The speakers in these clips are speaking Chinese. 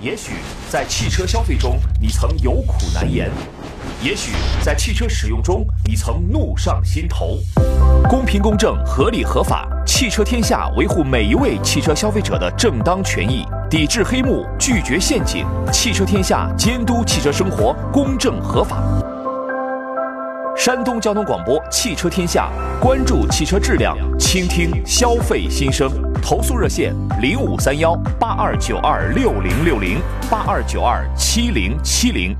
也许在汽车消费中，你曾有苦难言；也许在汽车使用中，你曾怒上心头。公平公正、合理合法，汽车天下维护每一位汽车消费者的正当权益，抵制黑幕，拒绝陷阱。汽车天下监督汽车生活公正合法。山东交通广播《汽车天下》，关注汽车质量，倾听消费心声。投诉热线：零五三幺八二九二六零六零八二九二七零七零。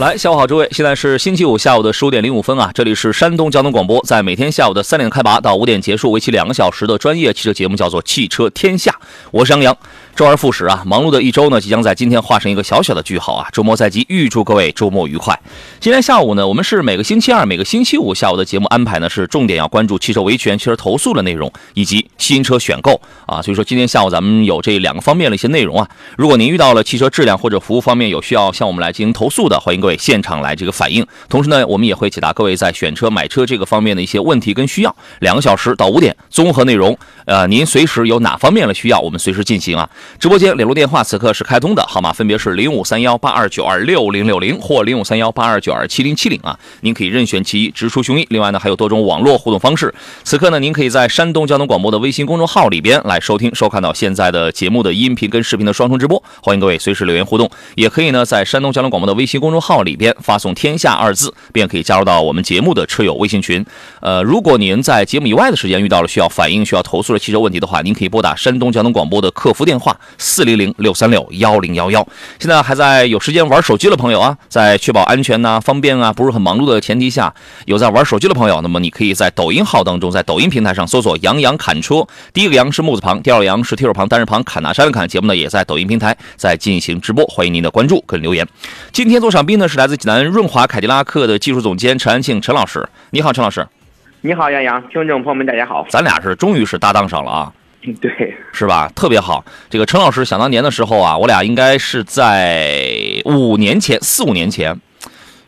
来，下午好，诸位，现在是星期五下午的十五点零五分啊，这里是山东交通广播，在每天下午的三点开拔到五点结束，为期两个小时的专业汽车节目，叫做《汽车天下》，我是杨洋。周而复始啊，忙碌的一周呢，即将在今天画上一个小小的句号啊。周末在即，预祝各位周末愉快。今天下午呢，我们是每个星期二、每个星期五下午的节目安排呢，是重点要关注汽车维权、汽车投诉的内容，以及新车选购啊。所以说，今天下午咱们有这两个方面的一些内容啊。如果您遇到了汽车质量或者服务方面有需要向我们来进行投诉的，欢迎各位现场来这个反映。同时呢，我们也会解答各位在选车、买车这个方面的一些问题跟需要。两个小时到五点，综合内容，呃，您随时有哪方面的需要，我们随时进行啊。直播间联络电话此刻是开通的，号码分别是零五三幺八二九二六零六零或零五三幺八二九二七零七零啊。您可以任选其一，直抒胸臆。另外呢，还有多种网络互动方式。此刻呢，您可以在山东交通广播的微信公众号里边来收听、收看到现在的节目的音频跟视频的双重直播。欢迎各位随时留言互动，也可以呢在山东交通广播的微信公众号里边发送“天下”二字，便可以加入到我们节目的车友微信群。呃，如果您在节目以外的时间遇到了需要反映、需要投诉的汽车问题的话，您可以拨打山东交通广播的客服电话四零零六三六幺零幺幺。现在还在有时间玩手机的朋友啊，在确保安全呐、方便啊、不是很忙碌的前提下，有在玩手机的朋友，那么你可以在抖音号当中，在抖音平台上搜索“杨洋砍车”，第一个“杨”是木字旁，第二个“杨”是提手旁，单人旁，砍大山的砍。节目呢也在抖音平台在进行直播，欢迎您的关注跟留言。今天做场宾呢是来自济南润华凯迪拉克的技术总监陈安庆陈老师，你好，陈老师，你好，杨洋，听众朋友们，大家好。咱俩是终于是搭档上了啊。对，是吧？特别好。这个陈老师，想当年的时候啊，我俩应该是在五年前、四五年前，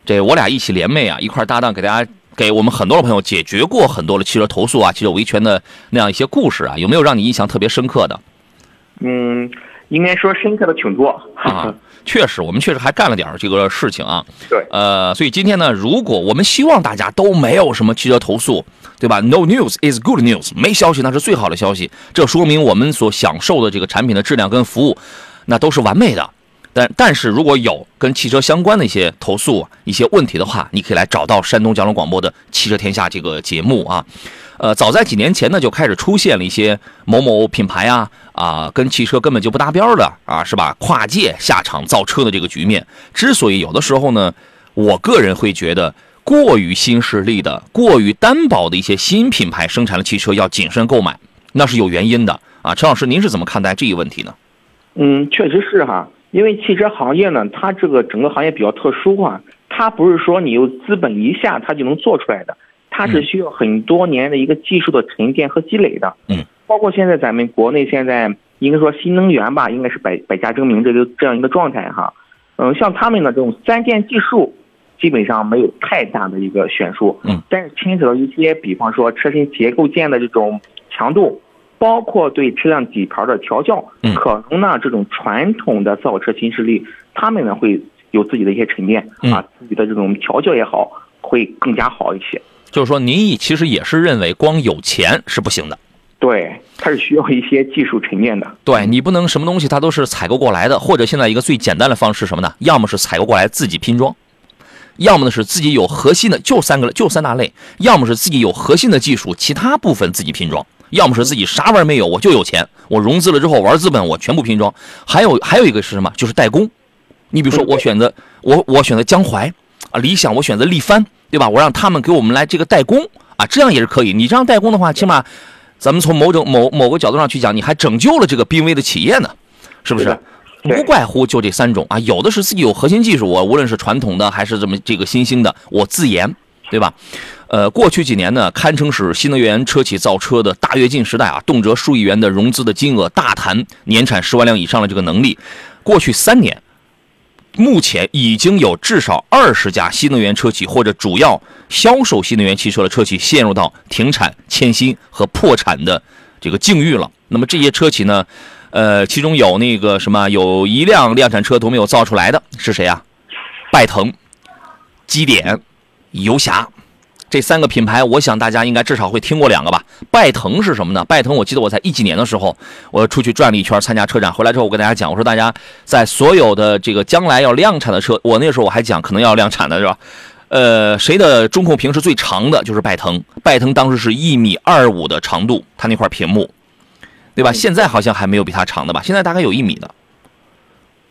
这我俩一起联袂啊，一块搭档，给大家给我们很多的朋友解决过很多的汽车投诉啊、汽车维权的那样一些故事啊。有没有让你印象特别深刻的嗯，应该说深刻的挺多。啊？确实，我们确实还干了点儿这个事情啊。对，呃，所以今天呢，如果我们希望大家都没有什么汽车投诉，对吧？No news is good news，没消息那是最好的消息。这说明我们所享受的这个产品的质量跟服务，那都是完美的。但但是如果有跟汽车相关的一些投诉、一些问题的话，你可以来找到山东交通广播的《汽车天下》这个节目啊。呃，早在几年前呢，就开始出现了一些某某品牌啊啊，跟汽车根本就不搭边的啊，是吧？跨界下场造车的这个局面。之所以有的时候呢，我个人会觉得过于新势力的、过于单薄的一些新品牌生产的汽车要谨慎购买，那是有原因的啊。陈老师，您是怎么看待这一问题呢？嗯，确实是哈，因为汽车行业呢，它这个整个行业比较特殊哈，它不是说你有资本一下它就能做出来的，它是需要很多年的一个技术的沉淀和积累的。嗯，包括现在咱们国内现在应该说新能源吧，应该是百百家争鸣这个这样一个状态哈。嗯，像他们的这种三电技术，基本上没有太大的一个悬殊。嗯，但是牵扯到一些，比方说车身结构件的这种强度，包括对车辆底盘的调教，嗯可能呢这种传统的造车新势力，他们呢会有自己的一些沉淀、嗯啊，自己的这种调教也好，会更加好一些。就是说，您也其实也是认为光有钱是不行的。对，它是需要一些技术沉淀的。对你不能什么东西它都是采购过来的，或者现在一个最简单的方式是什么呢？要么是采购过来自己拼装，要么呢是自己有核心的，就三个就三大类，要么是自己有核心的技术，其他部分自己拼装，要么是自己啥玩意儿没有，我就有钱，我融资了之后玩资本，我全部拼装。还有还有一个是什么？就是代工。你比如说，我选择我我选择江淮啊，理想我选择力帆，对吧？我让他们给我们来这个代工啊，这样也是可以。你这样代工的话，起码咱们从某种某某个角度上去讲，你还拯救了这个濒危的企业呢，是不是无怪乎就这三种啊，有的是自己有核心技术，我无论是传统的还是这么这个新兴的，我自研，对吧？呃，过去几年呢，堪称是新能源车企造车的大跃进时代啊，动辄数亿元的融资的金额，大谈年产十万辆以上的这个能力。过去三年，目前已经有至少二十家新能源车企或者主要销售新能源汽车的车企陷入到停产、欠薪和破产的这个境遇了。那么这些车企呢，呃，其中有那个什么，有一辆量产车都没有造出来的是谁啊？拜腾、基点、游侠。这三个品牌，我想大家应该至少会听过两个吧。拜腾是什么呢？拜腾，我记得我在一几年的时候，我出去转了一圈，参加车展，回来之后，我跟大家讲，我说大家在所有的这个将来要量产的车，我那时候我还讲可能要量产的是吧？呃，谁的中控屏是最长的？就是拜腾。拜腾当时是一米二五的长度，它那块屏幕，对吧？现在好像还没有比它长的吧？现在大概有一米的。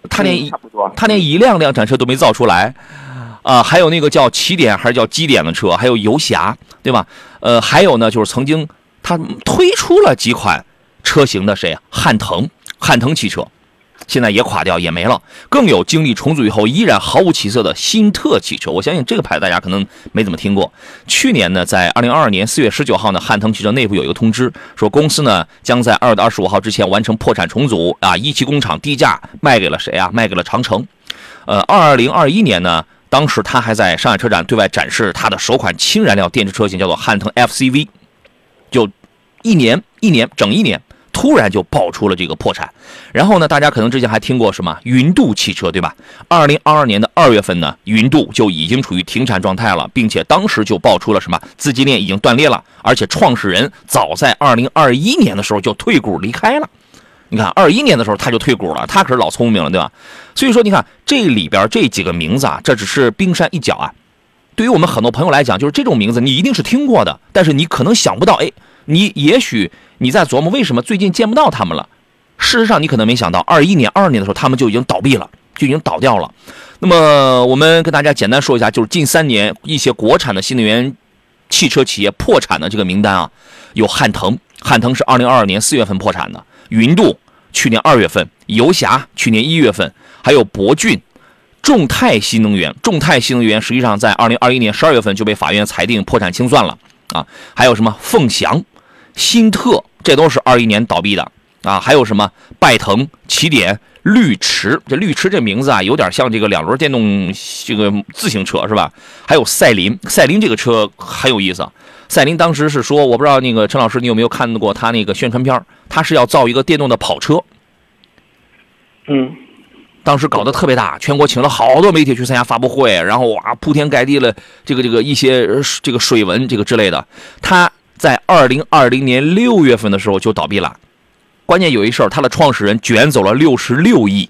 它连一。它连一辆量产车都没造出来。啊，还有那个叫起点还是叫基点的车，还有游侠，对吧？呃，还有呢，就是曾经他推出了几款车型的谁啊？汉腾，汉腾汽车，现在也垮掉也没了。更有经历重组以后依然毫无起色的新特汽车，我相信这个牌子大家可能没怎么听过。去年呢，在二零二二年四月十九号呢，汉腾汽车内部有一个通知，说公司呢将在二月二十五号之前完成破产重组啊，一汽工厂低价卖给了谁啊？卖给了长城。呃，二零二一年呢？当时他还在上海车展对外展示他的首款氢燃料电池车型，叫做汉腾 FCV，就一年一年整一年，突然就爆出了这个破产。然后呢，大家可能之前还听过什么云度汽车，对吧？二零二二年的二月份呢，云度就已经处于停产状态了，并且当时就爆出了什么资金链已经断裂了，而且创始人早在二零二一年的时候就退股离开了。你看，二一年的时候他就退股了，他可是老聪明了，对吧？所以说，你看这里边这几个名字啊，这只是冰山一角啊。对于我们很多朋友来讲，就是这种名字你一定是听过的，但是你可能想不到，哎，你也许你在琢磨为什么最近见不到他们了。事实上，你可能没想到，二一年、二二年的时候他们就已经倒闭了，就已经倒掉了。那么，我们跟大家简单说一下，就是近三年一些国产的新能源汽车企业破产的这个名单啊，有汉腾，汉腾是二零二二年四月份破产的，云度。去年二月份，游侠去年一月份，还有博骏、众泰新能源，众泰新能源实际上在二零二一年十二月份就被法院裁定破产清算了啊。还有什么凤翔、新特，这都是二一年倒闭的啊。还有什么拜腾、起点、绿驰，这绿驰这名字啊，有点像这个两轮电动这个自行车是吧？还有赛麟，赛麟这个车很有意思。赛麟当时是说，我不知道那个陈老师你有没有看过他那个宣传片他是要造一个电动的跑车，嗯，当时搞得特别大，全国请了好多媒体去参加发布会，然后哇，铺天盖地了这个这个一些这个水文这个之类的。他在二零二零年六月份的时候就倒闭了，关键有一事儿，他的创始人卷走了六十六亿，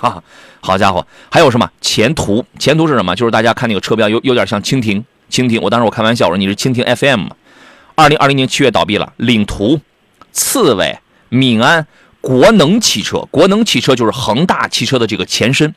啊，好家伙，还有什么前途？前途是什么？就是大家看那个车标，有有点像蜻蜓。蜻蜓，我当时我开玩笑我说你是蜻蜓 FM？二零二零年七月倒闭了，领途、刺猬、闽安、国能汽车，国能汽车就是恒大汽车的这个前身，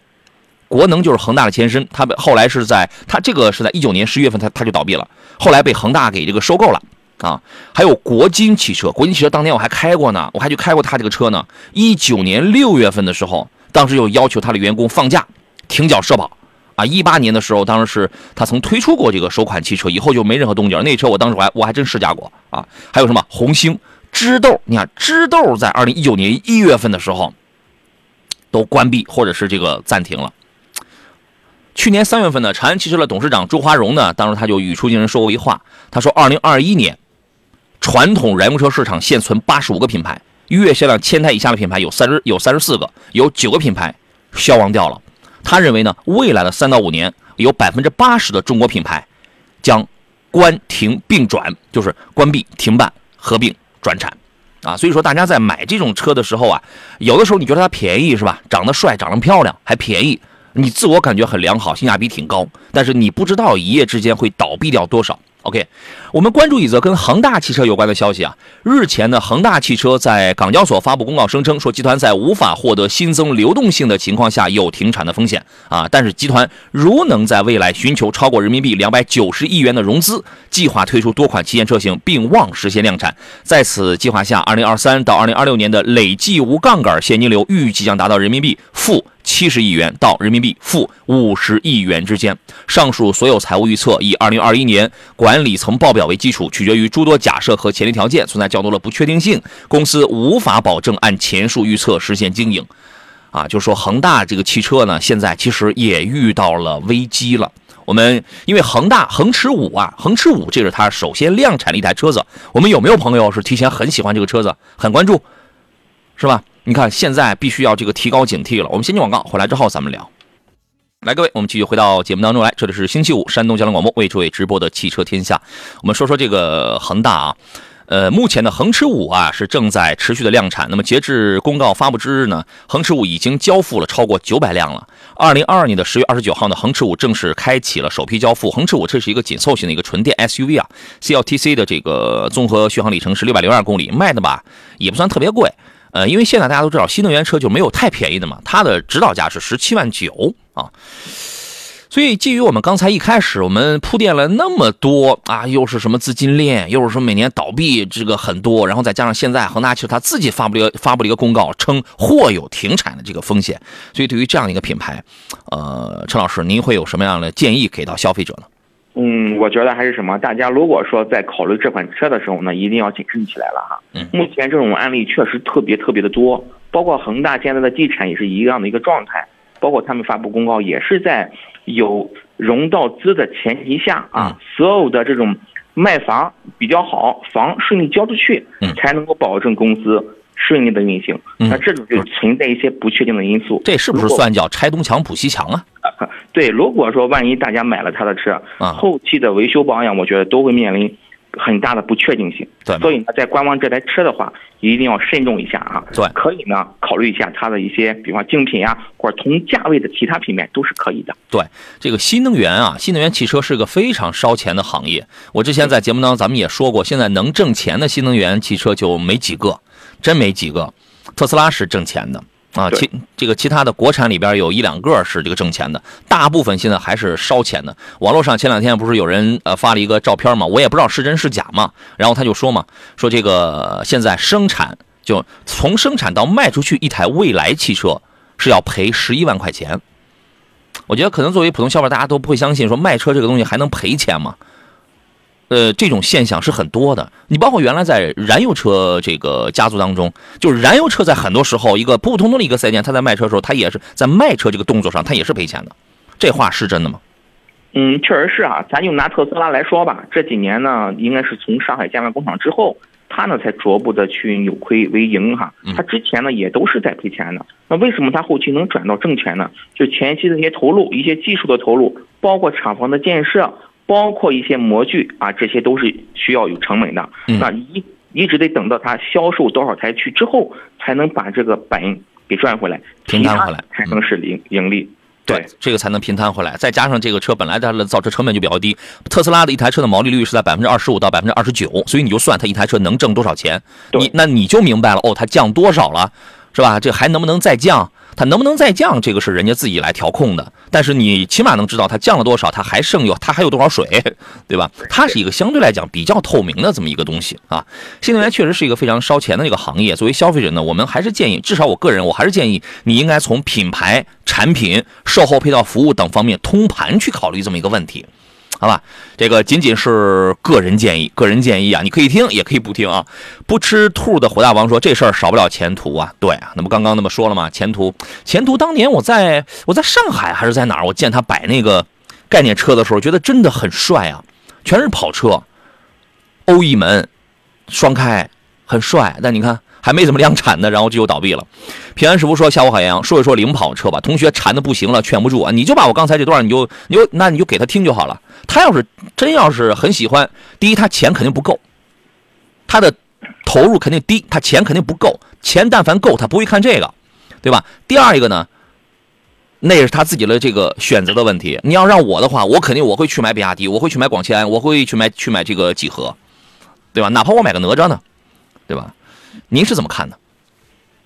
国能就是恒大的前身。它后来是在它这个是在一九年十一月份，它它就倒闭了，后来被恒大给这个收购了啊。还有国金汽车，国金汽车当年我还开过呢，我还去开过他这个车呢。一九年六月份的时候，当时又要求他的员工放假停缴社保。啊，一八年的时候，当时是他曾推出过这个首款汽车，以后就没任何动静。那车我当时我还我还真试驾过啊。还有什么红星、知豆？你看知豆在二零一九年一月份的时候都关闭或者是这个暂停了。去年三月份呢，长安汽车的董事长朱华荣呢，当时他就语出惊人说过一话，他说二零二一年传统燃油车市场现存八十五个品牌，月销量千台以下的品牌有三十有三十四个，有九个品牌消亡掉了。他认为呢，未来的三到五年，有百分之八十的中国品牌将关停并转，就是关闭、停办、合并、转产，啊，所以说大家在买这种车的时候啊，有的时候你觉得它便宜是吧？长得帅、长得漂亮，还便宜，你自我感觉很良好，性价比挺高，但是你不知道一夜之间会倒闭掉多少。OK，我们关注一则跟恒大汽车有关的消息啊。日前呢，恒大汽车在港交所发布公告，声称说集团在无法获得新增流动性的情况下有停产的风险啊。但是集团如能在未来寻求超过人民币两百九十亿元的融资，计划推出多款旗舰车型，并望实现量产。在此计划下，二零二三到二零二六年的累计无杠杆现金流预计将达到人民币负七十亿元到人民币负五十亿元之间。上述所有财务预测以二零二一年管理层报表为基础，取决于诸多假设和前提条件，存在较多的不确定性，公司无法保证按前述预测实现经营。啊，就是说恒大这个汽车呢，现在其实也遇到了危机了。我们因为恒大恒驰五啊，恒驰五这是它首先量产的一台车子。我们有没有朋友是提前很喜欢这个车子，很关注，是吧？你看现在必须要这个提高警惕了。我们先进广告，回来之后咱们聊。来，各位，我们继续回到节目当中来。这里是星期五，山东交通广播为诸位直播的汽车天下。我们说说这个恒大啊。呃，目前的恒驰五啊是正在持续的量产。那么截至公告发布之日呢，恒驰五已经交付了超过九百辆了。二零二二年的十月二十九号呢，恒驰五正式开启了首批交付。恒驰五这是一个紧凑型的一个纯电 SUV 啊，CLTC 的这个综合续航里程是六百零二公里，卖的吧也不算特别贵。呃，因为现在大家都知道新能源车就没有太便宜的嘛，它的指导价是十七万九啊。所以，基于我们刚才一开始我们铺垫了那么多啊，又是什么资金链，又是说每年倒闭这个很多，然后再加上现在恒大汽车他自己发布了发布了一个公告，称或有停产的这个风险。所以，对于这样一个品牌，呃，陈老师，您会有什么样的建议给到消费者呢？嗯，我觉得还是什么，大家如果说在考虑这款车的时候呢，一定要谨慎起来了哈。嗯，目前这种案例确实特别特别的多，包括恒大现在的地产也是一样的一个状态，包括他们发布公告也是在有。融到资的前提下啊，所有的这种卖房比较好，房顺利交出去，才能够保证公司顺利的运行。那这种就存在一些不确定的因素。这是不是算叫拆东墙补西墙啊？对，如果说万一大家买了他的车，后期的维修保养，我觉得都会面临。很大的不确定性，对，所以呢，在观望这台车的话，一定要慎重一下啊。对，可以呢，考虑一下它的一些，比方竞品呀，或者同价位的其他品牌都是可以的。对，这个新能源啊，新能源汽车是个非常烧钱的行业。我之前在节目当中咱们也说过，现在能挣钱的新能源汽车就没几个，真没几个。特斯拉是挣钱的。啊，其这个其他的国产里边有一两个是这个挣钱的，大部分现在还是烧钱的。网络上前两天不是有人呃发了一个照片嘛，我也不知道是真是假嘛，然后他就说嘛，说这个现在生产就从生产到卖出去一台蔚来汽车是要赔十一万块钱。我觉得可能作为普通消费者，大家都不会相信说卖车这个东西还能赔钱吗？呃，这种现象是很多的。你包括原来在燃油车这个家族当中，就是燃油车在很多时候，一个普普通通的一个四 S 店，他在卖车的时候，他也是在卖车这个动作上，他也是赔钱的。这话是真的吗？嗯，确实是啊。咱就拿特斯拉来说吧，这几年呢，应该是从上海建完工厂之后，他呢才逐步的去扭亏为盈哈。他之前呢也都是在赔钱的。那为什么他后期能转到挣钱呢？就前期的一些投入，一些技术的投入，包括厂房的建设。包括一些模具啊，这些都是需要有成本的。那一一直得等到它销售多少台去之后，才能把这个本给赚回来，平摊回来，才能是盈盈利。对，这个才能平摊回来。再加上这个车本来它的造车成本就比较低，特斯拉的一台车的毛利率是在百分之二十五到百分之二十九，所以你就算它一台车能挣多少钱，你那你就明白了哦，它降多少了，是吧？这还能不能再降？它能不能再降？这个是人家自己来调控的，但是你起码能知道它降了多少，它还剩有，它还有多少水，对吧？它是一个相对来讲比较透明的这么一个东西啊。新能源确实是一个非常烧钱的一个行业。作为消费者呢，我们还是建议，至少我个人我还是建议，你应该从品牌、产品、售后配套服务等方面通盘去考虑这么一个问题。好吧，这个仅仅是个人建议，个人建议啊，你可以听，也可以不听啊。不吃兔的火大王说这事儿少不了前途啊。对啊，那不刚刚那么说了吗？前途，前途，当年我在我在上海还是在哪儿，我见他摆那个概念车的时候，觉得真的很帅啊，全是跑车，欧翼门，双开，很帅。但你看。还没怎么量产呢，然后就又倒闭了。平安师傅说：“下午好，杨说一说领跑车吧。”同学馋的不行了，劝不住啊！你就把我刚才这段，你就你就那你就给他听就好了。他要是真要是很喜欢，第一他钱肯定不够，他的投入肯定低，他钱肯定不够。钱但凡够，他不会看这个，对吧？第二一个呢，那是他自己的这个选择的问题。你要让我的话，我肯定我会去买比亚迪，我会去买广汽安，我会去买去买这个几何，对吧？哪怕我买个哪吒呢，对吧？您是怎么看的？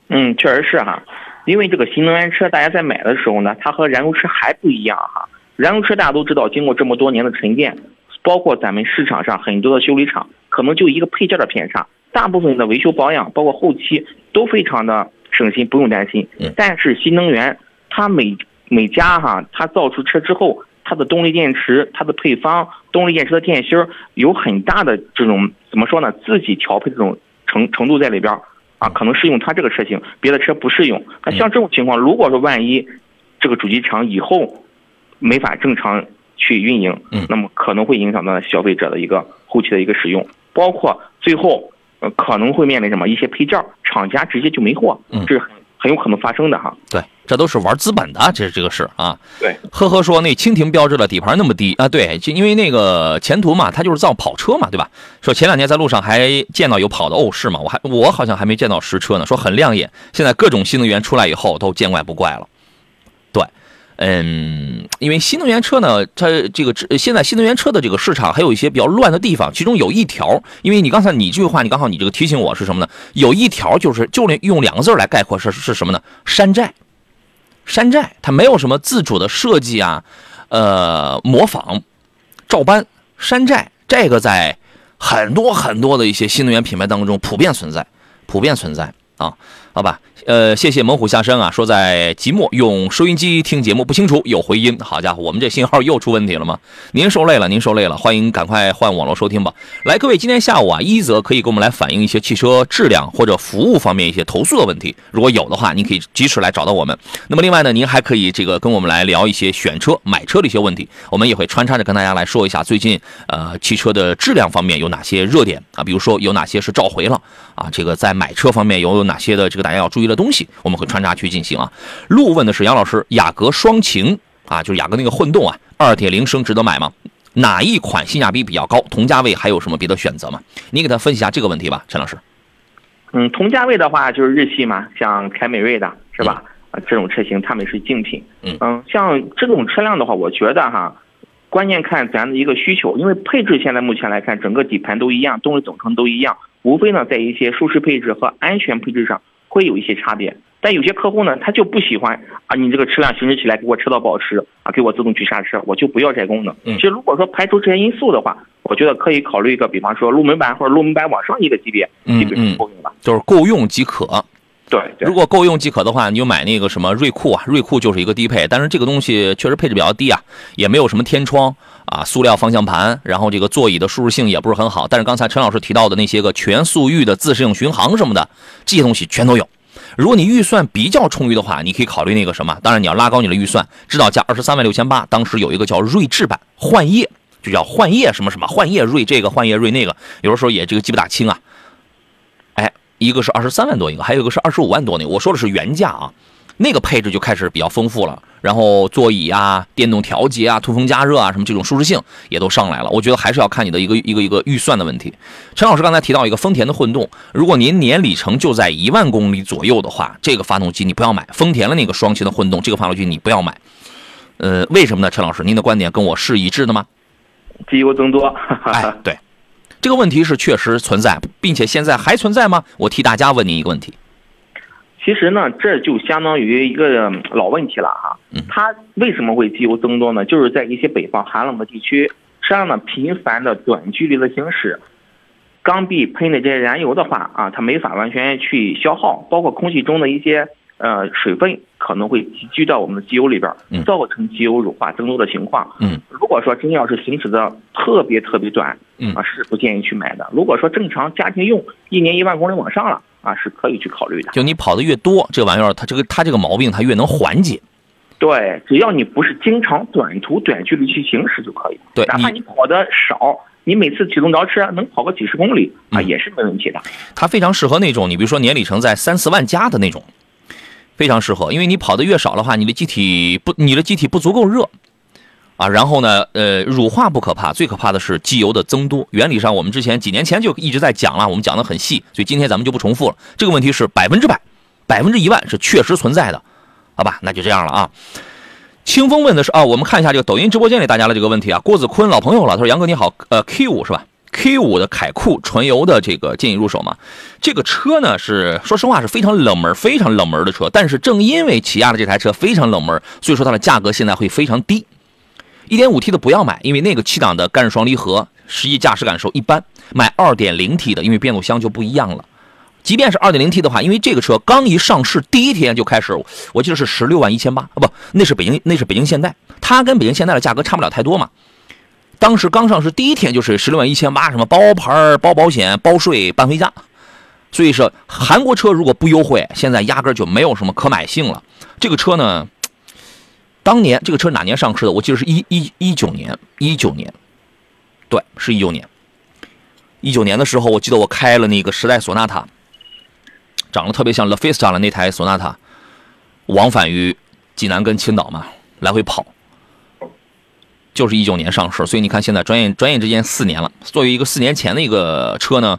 嗯，确实是哈，因为这个新能源车，大家在买的时候呢，它和燃油车还不一样哈。燃油车大家都知道，经过这么多年的沉淀，包括咱们市场上很多的修理厂，可能就一个配件的偏差，大部分的维修保养，包括后期都非常的省心，不用担心。但是新能源，它每每家哈，它造出车之后，它的动力电池、它的配方、动力电池的电芯儿有很大的这种怎么说呢？自己调配这种程程度在里边儿啊，可能适用它这个车型，别的车不适用。那像这种情况，如果说万一这个主机厂以后没法正常去运营，嗯那么可能会影响到消费者的一个后期的一个使用，包括最后呃可能会面临什么一些配件儿厂家直接就没货，嗯这是很很有可能发生的哈。对，这都是玩资本的，这这个事啊。对，呵呵说那蜻蜓标志的底盘那么低啊，对，就因为那个前途嘛，它就是造跑车嘛，对吧？说前两天在路上还见到有跑的，哦，是吗？我还我好像还没见到实车呢，说很亮眼。现在各种新能源出来以后都见怪不怪了。对，嗯，因为新能源车呢，它这个呃现在新能源车的这个市场还有一些比较乱的地方，其中有一条，因为你刚才你这句话，你刚好你这个提醒我是什么呢？有一条就是就用两个字儿来概括是是什么呢？山寨。山寨，它没有什么自主的设计啊，呃，模仿、照搬、山寨，这个在很多很多的一些新能源品牌当中普遍存在，普遍存在啊，好吧，呃，谢谢猛虎下山啊，说在即墨用收音机听节目不清楚，有回音，好家伙，我们这信号又出问题了吗？您受累了，您受累了，欢迎赶快换网络收听吧。来，各位，今天下午啊，一则可以给我们来反映一些汽车质量或者服务方面一些投诉的问题，如果有的话，您可以及时来找到我们。那么另外呢，您还可以这个跟我们来聊一些选车、买车的一些问题，我们也会穿插着跟大家来说一下最近呃汽车的质量方面有哪些热点啊，比如说有哪些是召回了啊，这个在买车方面有有哪些的这个大家要注意的东西，我们会穿插去进行啊。路问的是杨老师，雅阁双擎啊，就是雅阁那个混动啊，二点零升值得买吗？哪一款性价比比较高？同价位还有什么别的选择吗？你给他分析一下这个问题吧，陈老师。嗯，同价位的话就是日系嘛，像凯美瑞的是吧？啊，这种车型他们是竞品。嗯像这种车辆的话，我觉得哈，关键看咱的一个需求，因为配置现在目前来看，整个底盘都一样，动力总成都一样，无非呢在一些舒适配置和安全配置上会有一些差别。但有些客户呢，他就不喜欢啊，你这个车辆行驶起来给我车道保持啊，给我自动去刹车，我就不要这功能。嗯其实如果说排除这些因素的话，我觉得可以考虑一个，比方说入门版或者入门版往上一个级别，嗯基本上够用了。就是够用即可。对对如果够用即可的话，你就买那个什么锐酷啊，锐酷就是一个低配，但是这个东西确实配置比较低啊，也没有什么天窗啊，塑料方向盘，然后这个座椅的舒适性也不是很好。但是刚才陈老师提到的那些个全速域的自适应巡航什么的，这些东西全都有。如果你预算比较充裕的话，你可以考虑那个什么，当然你要拉高你的预算，指导价二十三万六千八，当时有一个叫锐智版幻夜，就叫幻夜什么什么幻夜锐这个幻夜锐那个，有的时候也这个记不大清啊。哎，一个是二十三万多一个，还有一个是二十五万多那个，我说的是原价啊。那个配置就开始比较丰富了，然后座椅啊、电动调节啊、通风加热啊，什么这种舒适性也都上来了。我觉得还是要看你的一个一个一个预算的问题。陈老师刚才提到一个丰田的混动，如果您年里程就在一万公里左右的话，这个发动机你不要买。丰田的那个双擎的混动，这个发动机你不要买。呃，为什么呢？陈老师，您的观点跟我是一致的吗？机油增多。哎，对，这个问题是确实存在，并且现在还存在吗？我替大家问您一个问题。其实呢，这就相当于一个嗯老问题了哈嗯。它为什么会机油增多呢？就是在一些北方寒冷的地区，车辆呢频繁的短距离的行驶，缸壁喷的这些燃油的话啊，它没法完全去消耗，包括空气中的一些呃水分可能会集聚到我们的机油里边嗯，造成机油乳化增多的情况。嗯，如果说真要是行驶的特别特别短，嗯啊是不建议去买的。如果说正常家庭用，一年一万公里往上了啊，是可以去考虑的。就你跑的越多，这玩意儿它这个它这个毛病它越能缓解。对，只要你不是经常短途短距离去行驶就可以。对哪怕你你跑的少，你每次启动着车能跑个几十公里啊，嗯也是没问题的。它非常适合那种，你比如说年里程在三四万加的那种，非常适合，因为你跑的越少的话，你的机体不，你的机体不足够热，啊，然后呢，呃，乳化不可怕，最可怕的是机油的增多。原理上，我们之前几年前就一直在讲了，我们讲的很细，所以今天咱们就不重复了。这个问题是百分之百，百分之一万是确实存在的，好吧？那就这样了啊。清风问的是啊，我们看一下这个抖音直播间里大家的这个问题啊。郭子坤老朋友了，他说杨哥你好，呃，Q 五是吧？Q 五的凯酷纯油的这个建议入手吗？这个车呢是说实话是非常冷门、非常冷门的车，但是正因为起亚的这台车非常冷门，所以说它的价格现在会非常低。1.5T 的不要买，因为那个七档的干式双离合，实际驾驶感受一般。买 2.0T 的，因为变速箱就不一样了，即便是 2.0T 的话，因为这个车刚一上市第一天就开始，我记得是十六万一千八啊，不，那是北京那是北京现代，它跟北京现代的价格差不了太多嘛。当时刚上市第一天就是十六万一千八，什么包牌、包保险、包税、办回家。所以说，韩国车如果不优惠，现在压根就没有什么可买性了。这个车呢，当年这个车哪年上市的？我记得是一一一九年，一九年，对，是一九年。一九年的时候，我记得我开了那个时代索纳塔，长得特别像 LaFesta 的那台索纳塔，往返于济南跟青岛嘛，来回跑。就是一九年上市，所以你看现在转眼转眼之间四年了。作为一个四年前的一个车呢，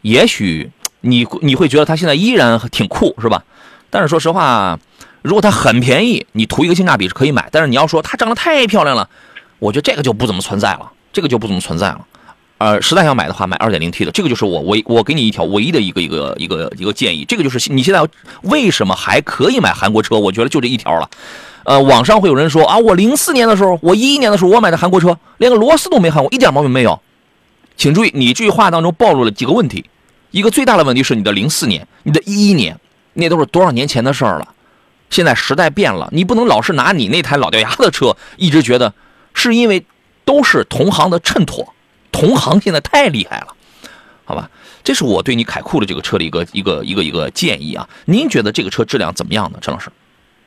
也许你你会觉得它现在依然挺酷，是吧？但是说实话，如果它很便宜，你图一个性价比是可以买。但是你要说它长得太漂亮了，我觉得这个就不怎么存在了，这个就不怎么存在了。呃，实在要买的话，买 2.0T 的，这个就是我唯我给你一条唯一的一个一个一个一个建议。这个就是你现在为什么还可以买韩国车？我觉得就这一条了。呃，网上会有人说啊，我零四年的时候，我一一年的时候，我买的韩国车，连个螺丝都没焊过，一点毛病没有。请注意，你这句话当中暴露了几个问题。一个最大的问题是你的零四年，你的一一年，那都是多少年前的事儿了。现在时代变了，你不能老是拿你那台老掉牙的车，一直觉得是因为都是同行的衬托，同行现在太厉害了，好吧？这是我对你凯酷的这个车的一个一个一个一个建议啊。您觉得这个车质量怎么样呢，陈老师？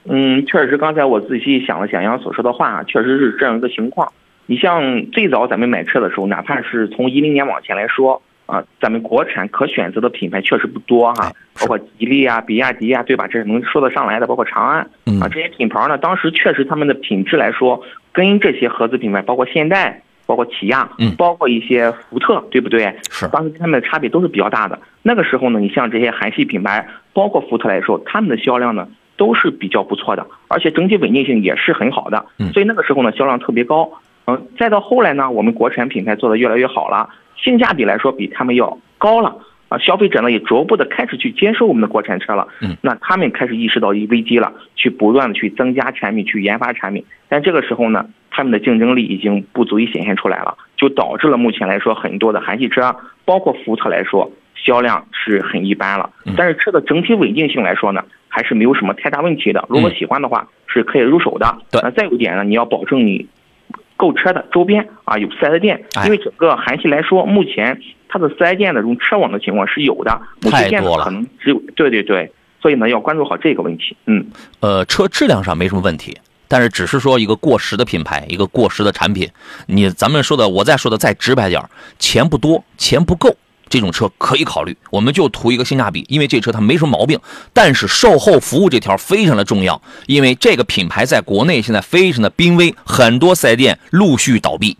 嗯，确实，刚才我仔细想了想杨所说的话，确实是这样一个情况。你像最早咱们买车的时候，哪怕是从一零年往前来说啊，咱们国产可选择的品牌确实不多哈，包括吉利啊、比亚迪啊，对吧？这是能说得上来的，包括长安啊这些品牌呢，当时确实他们的品质来说，跟这些合资品牌，包括现代、包括起亚，嗯包括一些福特，对不对？是当时跟他们的差别都是比较大的。那个时候呢，你像这些韩系品牌，包括福特来说，他们的销量呢都是比较不错的，而且整体稳定性也是很好的。嗯所以那个时候呢，销量特别高。嗯，再到后来呢，我们国产品牌做的越来越好了，性价比来说比他们要高了。啊，消费者呢也逐步的开始去接受我们的国产车了。嗯，那他们开始意识到一危机了，去不断的去增加产品，去研发产品。但这个时候呢，他们的竞争力已经不足以显现出来了，就导致了目前来说很多的韩系车，包括福特来说，销量是很一般了嗯。但是车的整体稳定性来说呢，还是没有什么太大问题的。如果喜欢的话，是可以入手的。嗯对那再有一点呢，你要保证你购车的周边啊有四 S 店哎，因为整个韩系来说，目前它的四 S 店的这种车网的情况是有的，某些店呢太多了可能只有对对对，所以呢要关注好这个问题。嗯，呃，车质量上没什么问题，但是只是说一个过时的品牌，一个过时的产品。你咱们说的，我再说的再直白点儿钱不多，钱不够，这种车可以考虑。我们就图一个性价比，因为这车它没什么毛病，但是售后服务这条非常的重要，因为这个品牌在国内现在非常的濒危，很多四 S 店陆续倒闭。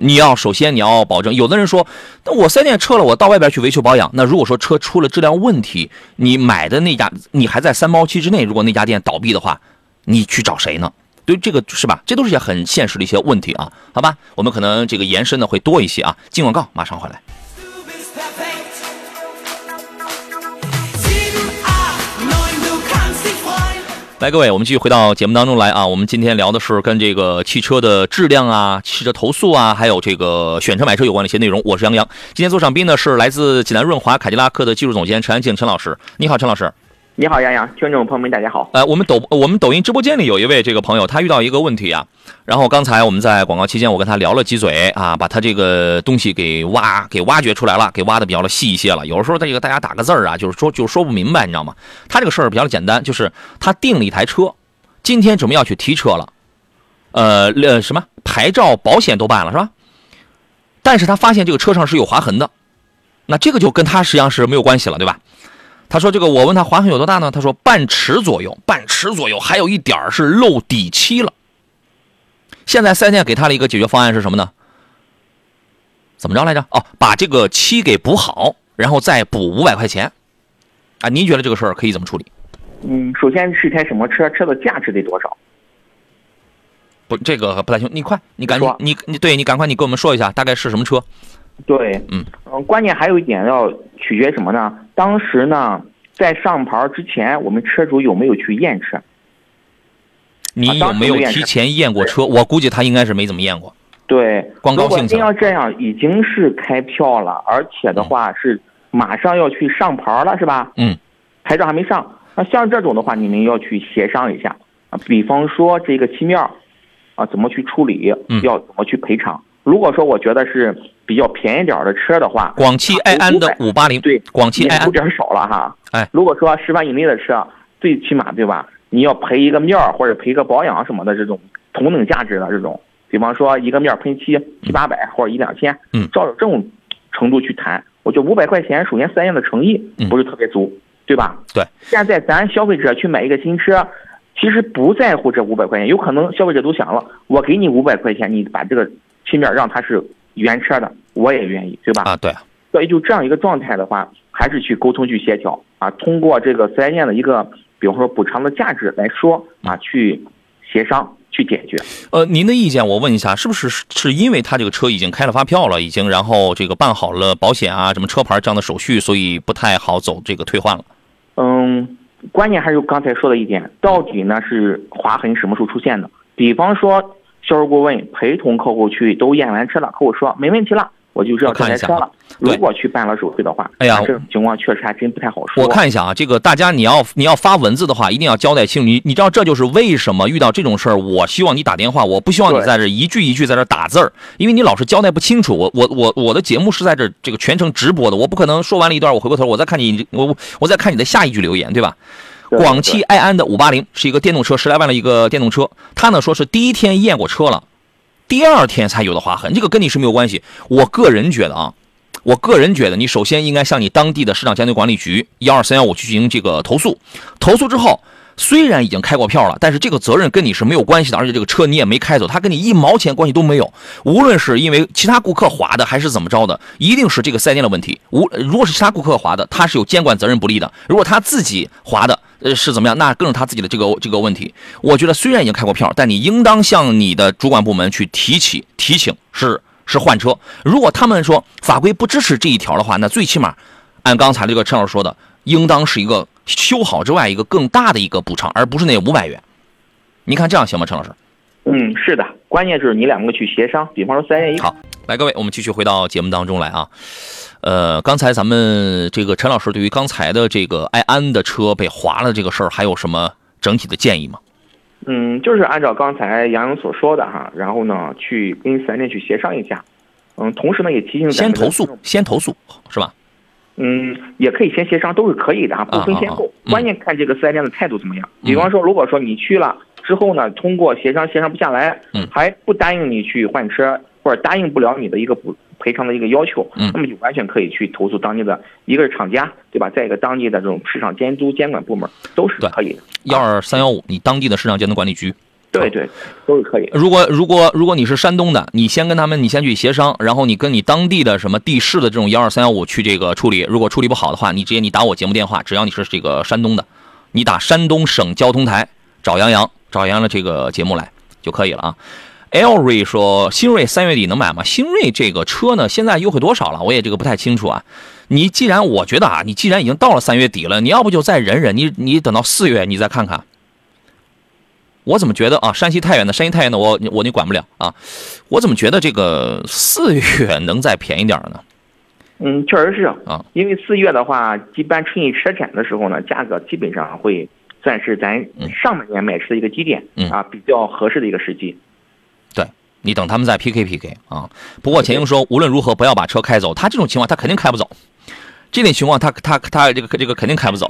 你要首先你要保证，有的人说，那我四 S 店撤了，我到外边去维修保养。那如果说车出了质量问题，你买的那家你还在三包期之内，如果那家店倒闭的话，你去找谁呢？对这个是吧？这都是一些很现实的一些问题啊，好吧？我们可能这个延伸的会多一些啊。进广告，马上回来。来，各位，我们继续回到节目当中来啊。我们今天聊的是跟这个汽车的质量啊、汽车投诉啊，还有这个选车买车有关的一些内容。我是杨洋，今天做上宾呢是来自济南润华凯迪拉克的技术总监陈安静陈老师。你好，陈老师。你好，杨洋，听众朋友们，大家好。呃，我们抖我们抖音直播间里有一位这个朋友，他遇到一个问题啊。然后刚才我们在广告期间，我跟他聊了几嘴啊，把他这个东西给挖给挖掘出来了，给挖的比较的细一些了。有时候这个大家打个字儿啊，就是说就说不明白，你知道吗？他这个事儿比较简单，就是他订了一台车，今天准备要去提车了，呃呃什么牌照、保险都办了是吧？但是他发现这个车上是有划痕的，那这个就跟他实际上是没有关系了，对吧？他说：“这个，我问他划痕有多大呢？他说半尺左右，半尺左右，还有一点儿是漏底漆了。现在四 S 店给他了一个解决方案是什么呢？怎么着来着？哦，把这个漆给补好，然后再补五百块钱。啊，您觉得这个事儿可以怎么处理？嗯，首先是一台什么车？车的价值得多少？不，这个不太清。你快，你赶紧，你你对你赶快，你跟我们说一下，大概是什么车？对，嗯呃关键还有一点要取决什么呢？当时呢，在上牌之前，我们车主有没有去验车？你有没有提前验过车？我估计他应该是没怎么验过。对，光高兴如果真要这样，已经是开票了，而且的话是马上要去上牌了，是吧？嗯，牌照还没上，那像这种的话，你们要去协商一下啊。比方说这个漆面啊，怎么去处理嗯，要怎么去赔偿。如果说我觉得是比较便宜点儿的车的话，广汽埃安的五八零，对，广汽埃安有点少了哈。哎，如果说十万以内的车，最起码对吧？你要赔一个面儿或者赔个保养什么的这种同等价值的这种，比方说一个面儿喷漆七八百或者一两千，嗯照着这种程度去谈，我觉得五百块钱首先四 S 店的诚意嗯不是特别足，对吧？对。现在咱消费者去买一个新车，其实不在乎这五百块钱，有可能消费者都想了，我给你五百块钱，你把这个漆面让它是原车的，我也愿意，对吧？啊，对，所以就这样一个状态的话，还是去沟通去协调啊，通过这个四 S 店的一个，比方说补偿的价值来说啊，去协商去解决。呃，您的意见我问一下，是不是是是因为他这个车已经开了发票了，已经然后这个办好了保险啊，什么车牌这样的手续，所以不太好走这个退换了？嗯，关键还是刚才说的一点，到底呢是划痕什么时候出现的？比方说，销售顾问陪同客户去都验完车了，客户说没问题了，我就知道这样看一下车了。如果去办了手续的话，哎呀这种情况确实还真不太好说。我看一下啊，这个大家你要你要发文字的话，一定要交代清楚。你你知道这就是为什么遇到这种事儿，我希望你打电话，我不希望你在这一句一句在这打字儿，因为你老是交代不清楚。我我我我的节目是在这这个全程直播的，我不可能说完了一段，我回过头我再看你我我再看你的下一句留言，对吧？广汽埃安的五八零是一个电动车，十来万的一个电动车，他呢说是第一天验过车了，第二天才有的划痕，这个跟你是没有关系。我个人觉得啊，我个人觉得你首先应该向你当地的市场监督管理局幺二三幺五去进行这个投诉，投诉之后。虽然已经开过票了，但是这个责任跟你是没有关系的，而且这个车你也没开走，他跟你一毛钱关系都没有。无论是因为其他顾客划的，还是怎么着的，一定是这个四 S 店的问题。无如果是其他顾客划的，他是有监管责任不力的；如果他自己划的，呃是怎么样，那更是他自己的这个这个问题。我觉得虽然已经开过票，但你应当向你的主管部门去提起提请，是是换车。如果他们说法规不支持这一条的话，那最起码按刚才这个陈老师说的，应当是一个修好之外一个更大的一个补偿，而不是那五百元。您看这样行吗，陈老师？嗯，是的，关键就是你两个去协商，比方说四 S 店一好，来各位，我们继续回到节目当中来啊。呃，刚才咱们这个陈老师对于刚才的这个埃安的车被划了这个事儿，还有什么整体的建议吗？嗯，就是按照刚才杨勇所说的哈，然后呢，去跟四 S 店去协商一下。嗯，同时呢，也提醒咱先投诉，先投诉是吧？嗯，也可以先协商，都是可以的啊，不分先后关键看这个四 S 店的态度怎么样。比方说，如果说你去了之后呢，通过协商协商不下来嗯，还不答应你去换车，或者答应不了你的一个补赔偿的一个要求，嗯那么就完全可以去投诉当地的一个是厂家，对吧？再一个当地的这种市场监督监管部门都是可以的。幺二三幺五，你当地的市场监督管理局。对对，都是可以。如果如果如果你是山东的，你先跟他们，你先去协商，然后你跟你当地的什么地市的这种幺二三幺五去这个处理。如果处理不好的话，你直接你打我节目电话，只要你是这个山东的，你打山东省交通台找杨洋，找杨洋的这个节目来就可以了啊。L 瑞说，新锐三月底能买吗？新锐这个车呢，现在优惠多少了？我也这个不太清楚啊。你既然我觉得啊，你既然已经到了三月底了，你要不就再忍忍，你你等到四月你再看看。我怎么觉得啊？山西太原的，山西太原的我我你管不了啊。我怎么觉得这个四月能再便宜点儿呢？嗯，确实是啊，因为四月的话，一般春运车展的时候呢，价格基本上会算是咱上半年买车的一个基点、嗯啊，比较合适的一个时机。对你等他们再 PK PK 啊。不过钱英说，无论如何不要把车开走。他这种情况他肯定开不走，这种情况他他他这个这个肯定开不走，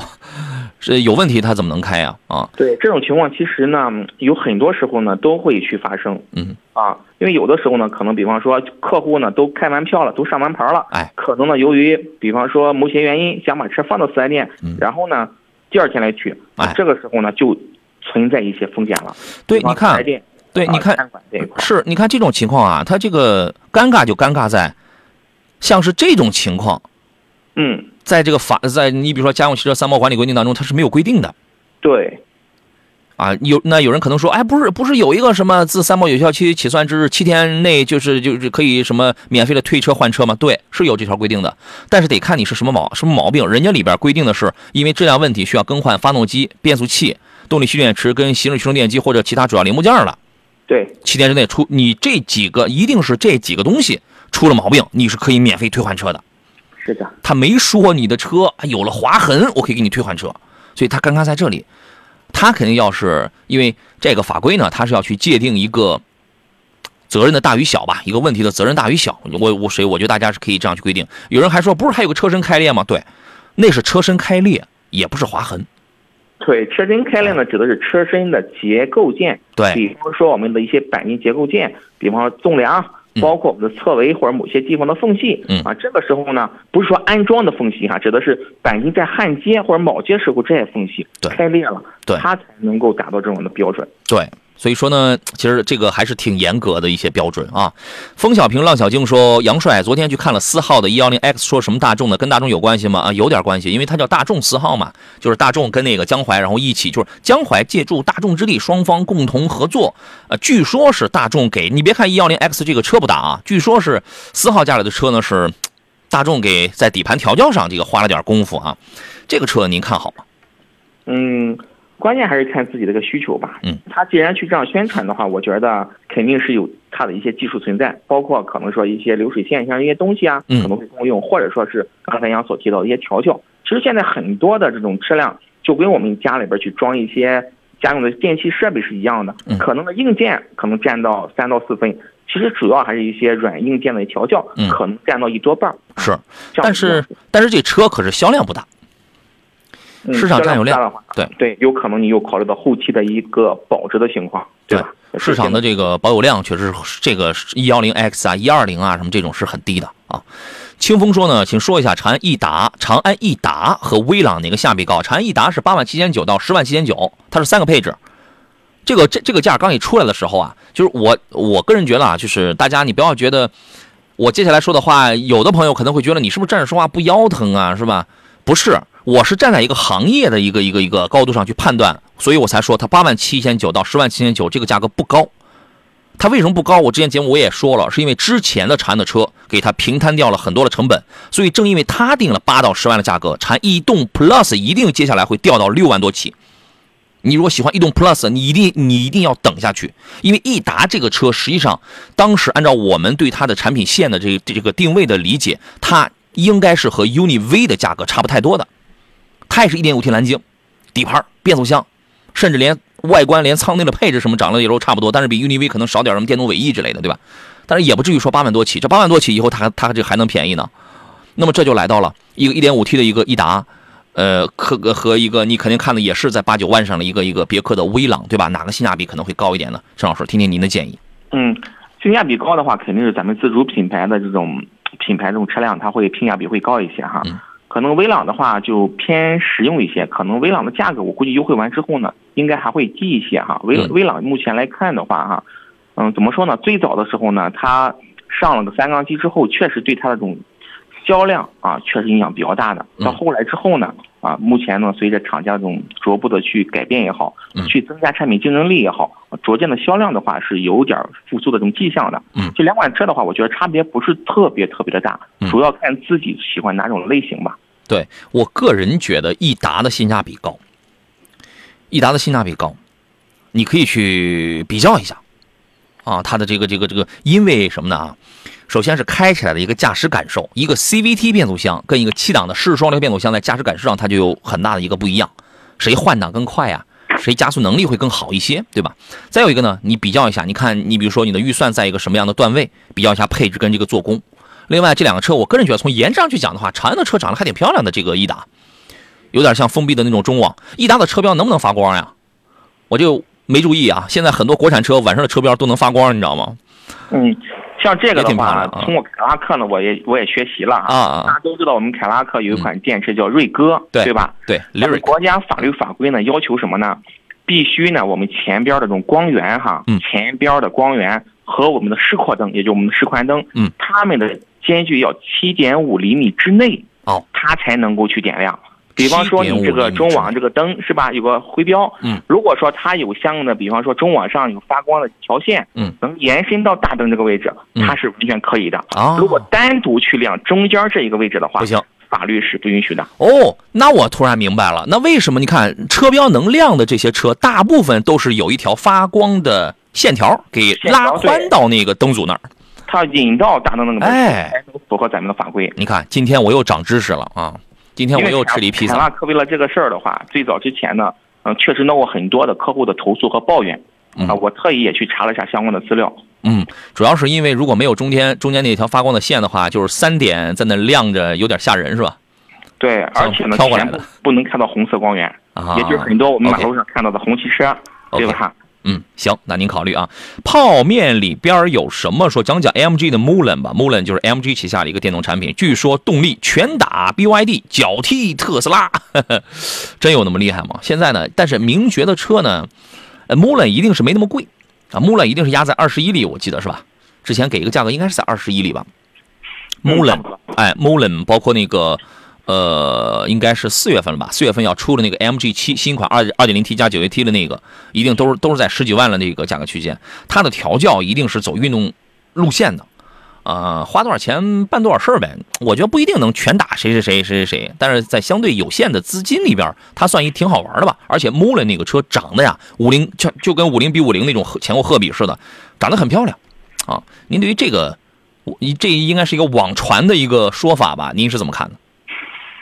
是有问题他怎么能开呀？啊，对这种情况，其实呢，有很多时候呢都会去发生嗯，啊，因为有的时候呢，可能比方说客户呢都开完票了，都上完牌了，哎，可能呢由于比方说某些原因想把车放到四 S 店，嗯然后呢第二天来取，哎这个时候呢就存在一些风险了。对，你看对，啊你看是，你看这种情况啊，他这个尴尬就尴尬在，像是这种情况，嗯，在这个法，在你比如说家用汽车三包管理规定当中，它是没有规定的。对，啊，有那有人可能说，哎，不是不是有一个什么自三包有效期起算之日七天内就是就是可以什么免费的退车换车吗？对，是有这条规定的，但是得看你是什么毛什么毛病。人家里边规定的是，因为质量问题需要更换发动机、变速器、动力蓄电池跟行驶驱动电机或者其他主要零部件了。对，七天之内出你这几个一定是这几个东西出了毛病，你是可以免费退换车的。是的，他没说你的车哎有了划痕，我可以给你退换车，所以他刚刚在这里，他肯定要是因为这个法规呢，他是要去界定一个责任的大与小吧，一个问题的责任大与小。我我谁，我觉得大家是可以这样去规定。有人还说，不是还有个车身开裂吗？对，那是车身开裂，也不是划痕。对，车身开裂呢，指的是车身的结构件，对比方说我们的一些钣金结构件，比方说纵梁，包括我们的侧围或者某些地方的缝隙，嗯。啊，这个时候呢，不是说安装的缝隙哈，指的是钣金在焊接或者铆接时候这些缝隙开裂了，对。它才能够达到这种的标准。对，所以说呢，其实这个还是挺严格的一些标准啊。风小平、浪小静说，杨帅昨天去看了四号的 110X，说什么大众的，跟大众有关系吗？啊，有点关系，因为它叫大众四号嘛，就是大众跟那个江淮，然后一起，就是江淮借助大众之力，双方共同合作。呃，据说是大众给你别看 110X 这个车不大啊，据说是四号家里的车呢是大众给在底盘调教上这个花了点功夫啊。这个车您看好吗？嗯，关键还是看自己的一个需求吧。嗯，他既然去这样宣传的话，我觉得肯定是有它的一些技术存在，包括可能说一些流水线像一些东西啊，嗯可能会共用，或者说是刚才杨所提到的一些调教。其实现在很多的这种车辆，就跟我们家里边去装一些家用的电器设备是一样的，嗯可能的硬件可能占到三到四分，其实主要还是一些软硬件的调教，嗯可能占到一多半儿。是，但是但是这车可是销量不大。嗯市场占有量对对，有可能你又考虑到后期的一个保值的情况，对吧？市场的这个保有量确实是这个一幺零 X 啊、一二零啊什么这种是很低的啊。清风说呢，请说一下长安逸达、长安逸达和威朗哪个下比高？长安逸达是八万七千九到十万七千九，它是三个配置。这个这这个价刚一出来的时候啊，就是我我个人觉得啊，就是大家你不要觉得我接下来说的话，有的朋友可能会觉得你是不是站着说话不腰疼啊，是吧？不是，我是站在一个行业的一个一个一个高度上去判断，所以我才说它八万七千九到十万七千九这个价格不高。它为什么不高？我之前节目我也说了，是因为之前的长安的车给它平摊掉了很多的成本，所以正因为它定了八到十万的价格，长安逸动 Plus 一定接下来会掉到六万多起。你如果喜欢逸动 Plus，你一定你一定要等下去，因为逸达这个车实际上当时按照我们对它的产品线的这这个定位的理解，它应该是和 UNI V 的价格差不太多的。它也是一点五 T 蓝鲸，底盘、变速箱，甚至连外观、连舱内的配置什么长得也都差不多，但是比 UNI V 可能少点什么电动尾翼之类的，对吧？但是也不至于说八万多起，这八万多起以后它还它这还能便宜呢。那么这就来到了一个一点五 T 的一个逸达，呃，和和一个你肯定看的也是在八九万上的一个一个别克的威朗，对吧？哪个性价比可能会高一点呢？郑老师，听听您的建议。嗯，性价比高的话，肯定是咱们自主品牌的这种品牌这种车辆，它会性价比会高一些哈。嗯可能威朗的话就偏实用一些，可能威朗的价格我估计优惠完之后呢，应该还会低一些哈。威嗯威朗目前来看的话哈，嗯，怎么说呢？最早的时候呢，它上了个三缸机之后，确实对它的这种销量啊，确实影响比较大的。嗯到后来之后呢，啊，目前呢，随着厂家这种逐步的去改变也好嗯，去增加产品竞争力也好，逐渐的销量的话是有点复苏的这种迹象的。嗯这两款车的话，我觉得差别不是特别特别的大嗯，主要看自己喜欢哪种类型吧。对我个人觉得益达的性价比高，益达的性价比高，你可以去比较一下，啊，它的这个这个这个，因为什么呢啊？首先是开起来的一个驾驶感受，一个 CVT 变速箱跟一个七档的湿式双离合变速箱在驾驶感受上它就有很大的一个不一样，谁换挡更快呀、谁加速能力会更好一些，对吧？再有一个呢，你比较一下，你看你比如说你的预算在一个什么样的段位，比较一下配置跟这个做工。另外这两个车，我个人觉得从颜值上去讲的话，长安的车长得还挺漂亮的，这个逸达，有点像封闭的那种中网。逸达的车标能不能发光呀？我就没注意啊。现在很多国产车晚上的车标都能发光，你知道吗？嗯，像这个的话通过凯拉克呢，我也我也学习了啊。啊大家都知道，我们凯拉克有一款电池叫锐歌，对对吧？对咱们国家法律法规呢要求什么呢？必须呢，我们前边的这种光源哈，嗯。前边的光源和我们的示廓灯，也就是我们的示宽灯，嗯，它们的间距要七点五厘米之内，哦，它才能够去点亮。比方说你这个中网这个灯是吧，有个徽标，嗯，如果说它有相应的，比方说中网上有发光的条线，嗯，能延伸到大灯这个位置，嗯它是完全可以的。啊，如果单独去亮中间这一个位置的话，不行。法律是不允许的。哦，那我突然明白了，那为什么你看车标能亮的这些车，大部分都是有一条发光的线条给拉宽到那个灯组那儿？它引到大灯那个哎符合咱们的法规。你看，今天我又长知识了啊！今天我又吃了一披萨。凯拉克为了这个事儿的话，最早之前呢，嗯、确实闹过很多的客户的投诉和抱怨。嗯啊，我特意也去查了一下相关的资料。嗯，主要是因为如果没有中间中间那条发光的线的话，就是三点在那亮着，有点吓人，是吧？对，而且呢，挑过来的全部不能看到红色光源，啊，也就是很多我们马路上看到的红旗车，对吧？嗯，行，那您考虑啊。泡面里边有什么？说讲讲 MG 的 Mulan 吧。Mulan 就是 MG 旗下的一个电动产品，据说动力拳打 BYD，脚踢特斯拉，真有那么厉害吗？现在呢，但是名爵的车呢，呃，Mulan 一定是没那么贵啊，Mulan 一定是压在二十一里，我记得是吧？之前给一个价格应该是在二十一里吧。嗯 Mulan，、差不多哎，Mulan 包括那个。呃，应该是四月份了吧？四月份要出的那个 MG 七新款二二点零 T 加九 AT 的那个，一定都是都是在十几万的那个价格区间。它的调教一定是走运动路线的，呃，花多少钱办多少事儿呗。我觉得不一定能全打谁谁谁谁谁谁，但是在相对有限的资金里边，它算一挺好玩的吧。而且 Mulan 那个车长得呀，五菱就就跟五菱比五菱那种前后鹤比似的，长得很漂亮啊。您对于这个，你这应该是一个网传的一个说法吧？您是怎么看的？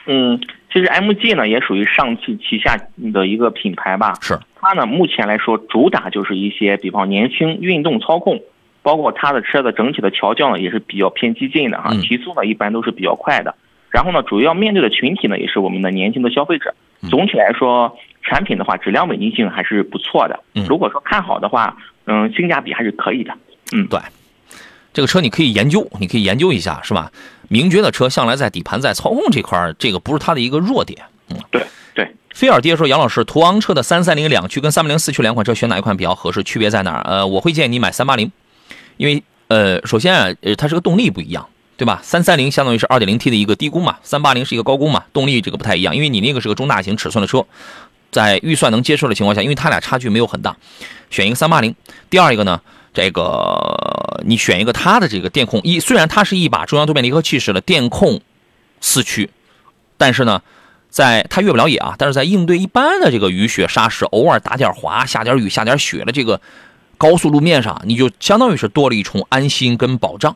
嗯，其实 MG 呢也属于上汽旗下的一个品牌吧。是，它呢目前来说主打就是一些，比方年轻、运动操控，包括它的车的整体的调教呢也是比较偏激进的哈，嗯提速呢一般都是比较快的。然后呢，主要面对的群体呢也是我们的年轻的消费者。嗯总体来说，产品的话质量稳定性还是不错的嗯。如果说看好的话，嗯，性价比还是可以的。嗯，对，这个车你可以研究，你可以研究一下，是吧？名爵的车向来在底盘在操控这块儿，这个不是它的一个弱点。嗯，对对。菲尔爹说：“杨老师，途昂车的三三零两驱跟三八零四驱两款车选哪一款比较合适？区别在哪儿？呃，我会建议你买三八零，因为呃，首先啊，呃，它是个动力不一样，对吧？三三零相当于是二点零 T 的一个低功嘛，三八零是一个高功嘛，动力这个不太一样，因为你那个是个中大型尺寸的车，在预算能接受的情况下，因为它俩差距没有很大，选一个三八零。第二一个呢，这个你选一个它的这个电控一，虽然它是一把中央多变离合器式的电控四驱，但是呢。”在它越不了野啊，但是在应对一般的这个雨雪沙石，偶尔打点滑、下点雨、下点雪的这个高速路面上，你就相当于是多了一重安心跟保障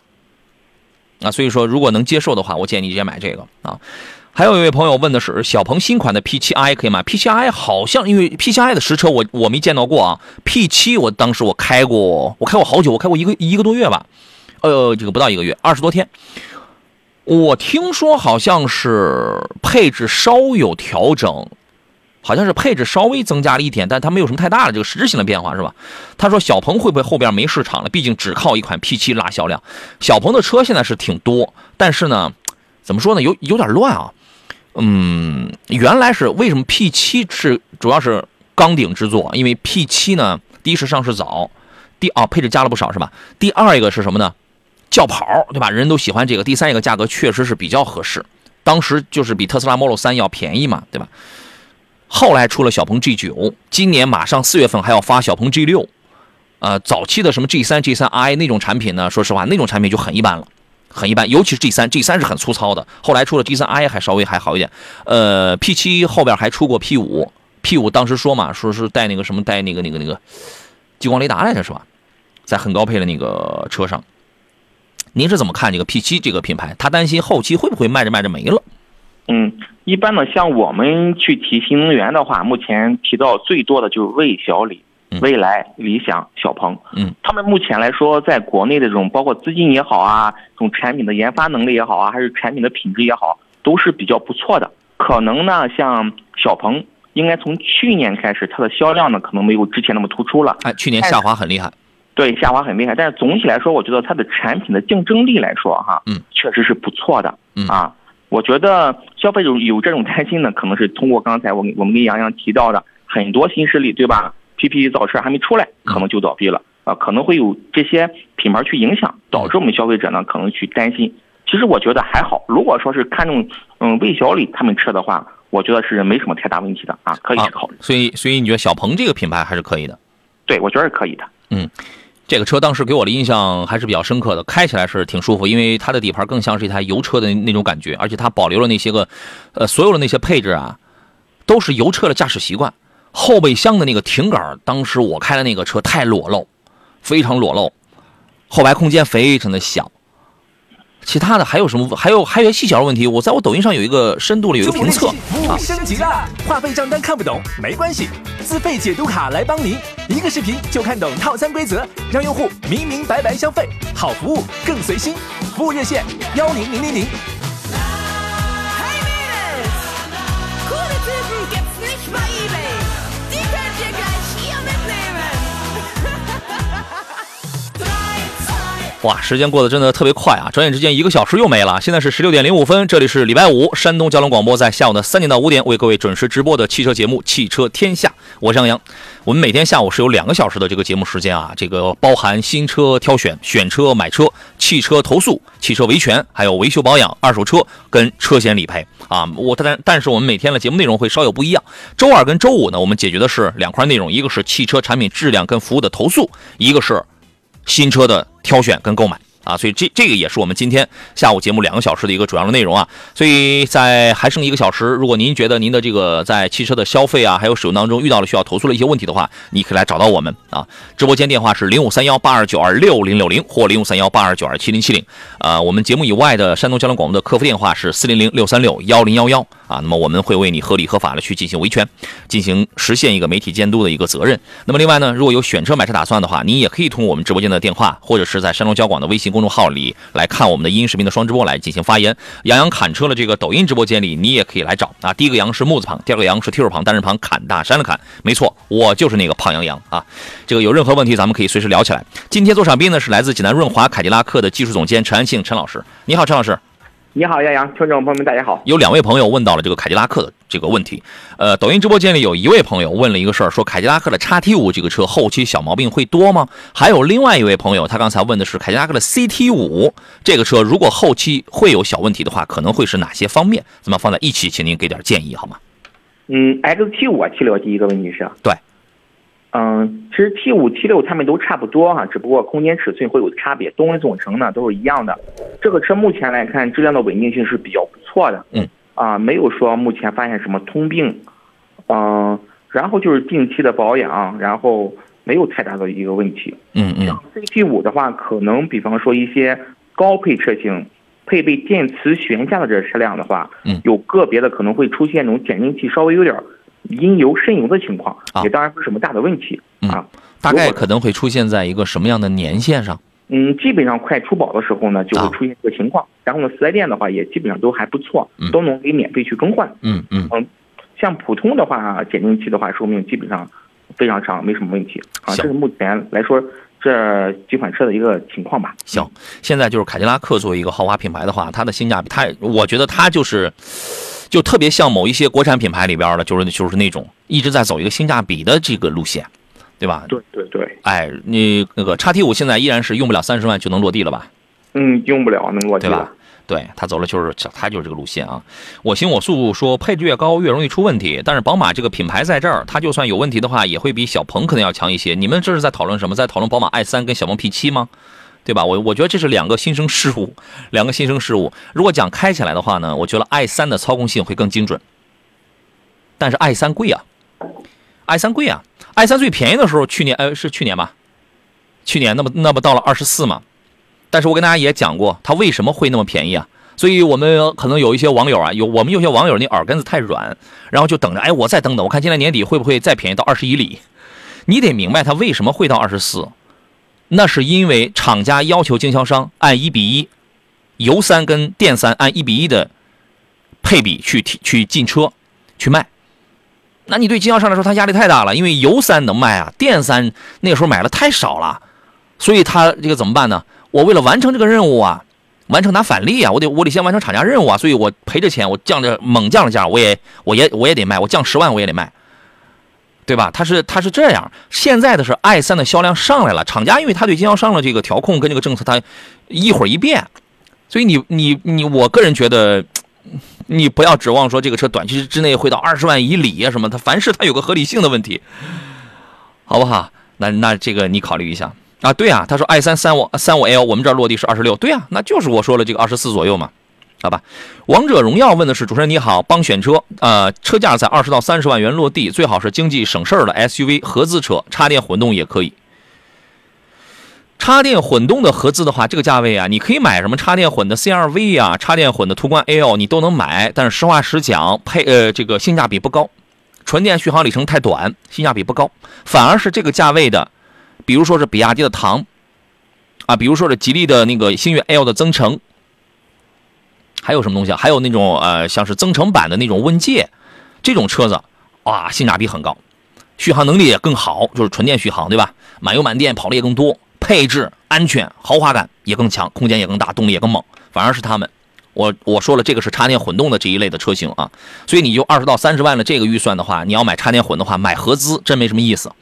啊。所以说，如果能接受的话，我建议你直接买这个啊。还有一位朋友问的是小鹏新款的 P7i 可以吗？P7i 好像因为 P7i 的实车我我没见到过啊，P7 我当时我开过，我开过好久，我开过一个一个多月吧，呃，这个不到一个月，二十多天。我听说好像是配置稍有调整，好像是配置稍微增加了一点，但它没有什么太大的这个实质性的变化，是吧？他说小鹏会不会后边没市场了？毕竟只靠一款 P7 拉销量。小鹏的车现在是挺多，但是呢，怎么说呢？有有点乱啊。嗯，原来是为什么 P7 是主要是钢顶之作？因为 P7 呢，第一是上市早，第啊配置加了不少，是吧？第二一个是什么呢？轿跑，对吧？人人都喜欢这个。第三一个价格确实是比较合适，当时就是比特斯拉 Model 3要便宜嘛，对吧？后来出了小鹏 G9，今年马上四月份还要发小鹏 G6，呃，早期的什么 G3、G3i 那种产品呢，说实话，那种产品就很一般了，很一般。尤其是 G3，G3 是很粗糙的。后来出了 G3i 还稍微还好一点。呃，P7 后边还出过 P5，P5 当时说嘛，说是带那个什么带那个那个那个激光雷达来着，是吧？在很高配的那个车上。您是怎么看这个 P7 这个品牌？他担心后期会不会卖着卖着没了？嗯，一般呢，像我们去提新能源的话，目前提到最多的就是魏小李嗯、蔚来、理想、小鹏。嗯，他们目前来说，在国内的这种包括资金也好啊，这种产品的研发能力也好啊，还是产品的品质也好，都是比较不错的。可能呢，像小鹏，应该从去年开始，它的销量呢，可能没有之前那么突出了。哎，去年下滑很厉害。对，下滑很厉害，但是总体来说，我觉得它的产品的竞争力来说，哈，嗯，确实是不错的，嗯啊，我觉得消费者有这种担心呢，可能是通过刚才我我们跟洋洋提到的很多新势力，对吧？PP 造车还没出来，可能就倒闭了，啊，可能会有这些品牌去影响，导致我们消费者呢可能去担心。其实我觉得还好，如果说是看中嗯魏小李他们车的话，我觉得是没什么太大问题的啊，可以去考虑。所以，所以你觉得小鹏这个品牌还是可以的？对，我觉得是可以的。嗯这个车当时给我的印象还是比较深刻的，开起来是挺舒服，因为它的底盘更像是一台油车的那种感觉，而且它保留了那些个，呃，所有的那些配置啊，都是油车的驾驶习惯。后备箱的那个停杆，当时我开的那个车太裸露，非常裸露，后排空间非常的小。其他的还有什么？还有还有细小的问题。我在我抖音上有一个深度的有一个评测服务升级了！话费账单看不懂没关系，自费解读卡来帮您，一个视频就看懂套餐规则，让用户明明白白消费，好服务更随心。服务热线幺零零零零。哇，时间过得真的特别快啊！转眼之间一个小时又没了。现在是十六点零五分，这里是礼拜五，山东交通广播在下午的三点到五点为各位准时直播的汽车节目《汽车天下》，我是杨洋。我们每天下午是有两个小时的这个节目时间啊，这个包含新车挑选、选车、买车、汽车投诉、汽车维权，还有维修保养、二手车跟车险理赔啊。我但但是我们每天的节目内容会稍有不一样。周二跟周五呢，我们解决的是两块内容，一个是汽车产品质量跟服务的投诉，一个是新车的挑选跟购买啊，所以这这个也是我们今天下午节目两个小时的一个主要的内容啊。所以在还剩一个小时，如果您觉得您的这个在汽车的消费啊，还有使用当中遇到了需要投诉的一些问题的话，你可以来找到我们啊。直播间电话是零五三幺八二九二六零六零或零五三幺八二九二七零七零。呃，我们节目以外的山东交通广播的客服电话是四零零六三六幺零幺幺啊。那么我们会为你合理合法的去进行维权，进行实现一个媒体监督的一个责任。那么另外呢，如果有选车买车打算的话，你也可以通过我们直播间的电话，或者是在山东交广的微信公众号里来看我们的音视频的双直播来进行发言。杨洋侃车的这个抖音直播间里，你也可以来找啊。第一个杨是木字旁，第二个杨是提手旁，单人旁，侃大山的侃，没错，我就是那个胖杨洋啊。这个有任何问题，咱们可以随时聊起来。今天做场宾呢是来自济南润华凯迪拉克的技术总监陈安庆陈老师，你好，陈老师。你好，杨洋，听众朋友们，大家好。有两位朋友问到了这个凯迪拉克的这个问题，呃，抖音直播间里有一位朋友问了一个事儿，说凯迪拉克的 XT 五这个车后期小毛病会多吗？还有另外一位朋友，他刚才问的是凯迪拉克的 CT 五这个车，如果后期会有小问题的话，可能会是哪些方面？咱们放在一起，请您给点建议好吗？嗯，XT 五啊，T 六第一个问题是，对，嗯，其实 T 五、T 六它们都差不多哈、只不过空间尺寸会有差别，动力总成呢都是一样的。这个车目前来看，质量的稳定性是比较不错的，嗯，啊，没有说目前发现什么通病，嗯、然后就是定期的保养，然后没有太大的一个问题。嗯嗯像 CT 五的话，可能比方说一些高配车型配备电磁悬架的这车辆的话，嗯有个别的可能会出现那种减震器稍微有点阴油渗油的情况，啊也当然不是什么大的问题、嗯啊。大概可能会出现在一个什么样的年限上？嗯，基本上快出保的时候呢，就啊会出现这个情况。然后呢，四 S 店的话也基本上都还不错嗯，都能给免费去更换。嗯嗯像普通的话，减震器的话，寿命基本上非常长，没什么问题啊。这是目前来说这几款车的一个情况吧。行，现在就是凯迪拉克作为一个豪华品牌的话，它的性价比，它我觉得它就是，就特别像某一些国产品牌里边的，就是就是那种一直在走一个性价比的这个路线，对吧？对对对，哎，你那个叉 T 五现在依然是用不了三十万就能落地了吧？嗯，用不了能落地了对吧。？对，他走了就是他就是这个路线啊。我行我素说配置越高越容易出问题，但是宝马这个品牌在这儿，它就算有问题的话，也会比小鹏可能要强一些。你们这是在讨论什么？在讨论宝马 i 三跟小鹏 P 七吗？对吧？我我觉得这是两个新生事物，两个新生事物。如果讲开起来的话呢，我觉得 i 三的操控性会更精准，但是 i 三贵啊，i 三贵啊，i 三最便宜的时候，去年呃是去年吧，去年那么那么到了二十四嘛，但是我跟大家也讲过，它为什么会那么便宜啊？所以我们可能有一些网友啊，有我们有些网友那耳根子太软，然后就等着，哎，我再等等，我看今年年底会不会再便宜到二十一里？你得明白它为什么会到二十四，那是因为厂家要求经销商按一比一，油三跟电三按一比一的配比去提去进车去卖。那你对经销商来说，他压力太大了，因为油三能卖啊，电三那个时候买的太少了，所以他这个怎么办呢？我为了完成这个任务啊，完成拿返利啊，我得我得先完成厂家任务啊，所以我赔着钱，我降着猛降了价，我也我也我也得卖，我降十万我也得卖，对吧？他是他是这样，现在的是 i 三的销量上来了，厂家因为他对经销商的这个调控跟这个政策，他一会儿一变，所以你你你，我个人觉得。你不要指望说这个车短期之内会到二十万以里啊什么，它凡事它有个合理性的问题，好不好？那那这个你考虑一下啊。对啊，他说 i 三三五三五 L 我们这儿落地是二十六，对啊，那就是我说了这个二十四左右嘛，好吧？王者荣耀问的是主持人你好，帮选车，呃，车价在二十到三十万元落地，最好是经济省事儿的 SUV 合资车，插电混动也可以。插电混动的合资的话，这个价位啊，你可以买什么插电混的 CR-V 啊，插电混的途观 L，你都能买。但是实话实讲，配呃这个性价比不高，纯电续航里程太短，性价比不高。反而是这个价位的，比如说是比亚迪的唐，啊，比如说是吉利的那个星越 L 的增程，还有什么东西啊？还有那种呃像是增程版的那种问界，这种车子，哇，性价比很高，续航能力也更好，就是纯电续航，对吧？满油满电跑的也更多，配置、安全、豪华感也更强，空间也更大，动力也更猛。反而是他们，我我说了，这个是插电混动的这一类的车型啊，所以你就二十到三十万的这个预算的话，你要买插电混的话，买合资真没什么意思，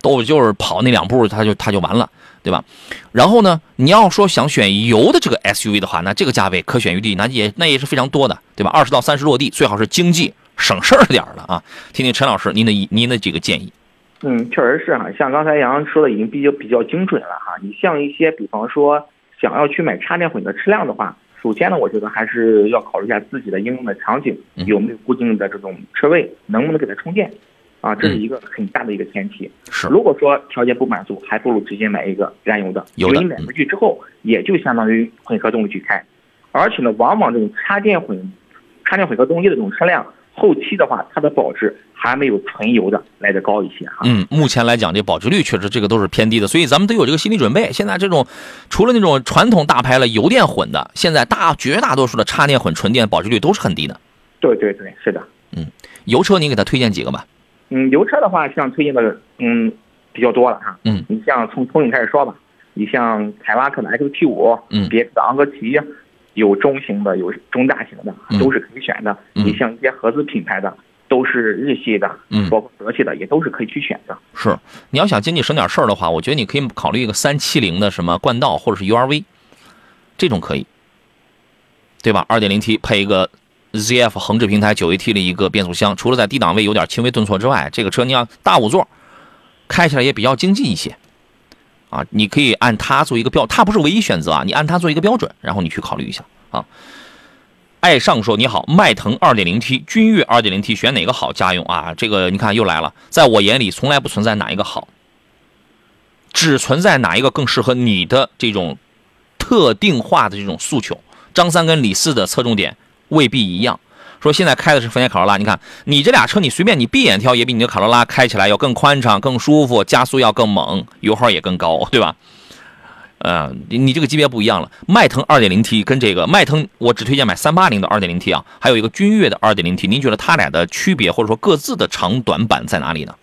都就是跑那两步，它就它就完了，对吧？然后呢，你要说想选油的这个 SUV 的话，那这个价位可选余地那也那也是非常多的，对吧？二十到三十落地，最好是经济省事儿点儿的啊。听听陈老师您的您的几个建议。嗯，确实是哈，像刚才杨洋说的已经比较比较精准了哈。你像一些比方说想要去买插电混的车辆的话，首先呢，我觉得还是要考虑一下自己的应用的场景嗯有没有固定的这种车位，能不能给它充电，啊，这是嗯一个很大的一个前提。是如果说条件不满足，还不如直接买一个燃油的，有的因为你买回去之后也就相当于混合动力去开，而且呢，往往这种插电混、插电混合动力的这种车辆，后期的话，它的保值还没有纯油的来的高一些哈。嗯，目前来讲，这保值率确实这个都是偏低的，所以咱们得有这个心理准备。现在这种除了那种传统大牌了油电混的，现在大绝大多数的插电混纯电保值率都是很低的。对对对，是的。嗯油车你给他推荐几个吧？嗯，油车的话，像推荐的嗯比较多了哈。嗯，你像从从你开始说吧，你像凯迪拉克的 XT 五，嗯别克的昂科旗，有中型的，有中大型的嗯，都是可以选的。嗯你像一些合资品牌的，都是日系的，嗯包括德系的，也都是可以去选的。是，你要想经济省点事儿的话，我觉得你可以考虑一个三七零的什么冠道或者是 URV，这种可以，对吧？二点零 T 配一个 ZF 横置平台九 AT 的一个变速箱，除了在低档位有点轻微顿挫之外，这个车你要大五座，开起来也比较经济一些。啊，你可以按它做一个标，它不是唯一选择啊，你按它做一个标准，然后你去考虑一下啊。爱上说你好，迈腾 2.0T、君越 2.0T 选哪个好？家用啊，这个你看又来了，在我眼里从来不存在哪一个好，只存在哪一个更适合你的这种特定化的这种诉求。张三跟李四的侧重点未必一样。说现在开的是丰田卡罗拉，你看你这俩车，你随便你闭眼挑，也比你的卡罗拉开起来要更宽敞、更舒服，加速要更猛，油耗也更高，对吧？呃，你你这个级别不一样了。迈腾 2.0T 跟这个迈腾，我只推荐买380的 2.0T 啊，还有一个君越的 2.0T，您觉得它俩的区别或者说各自的长短板在哪里呢？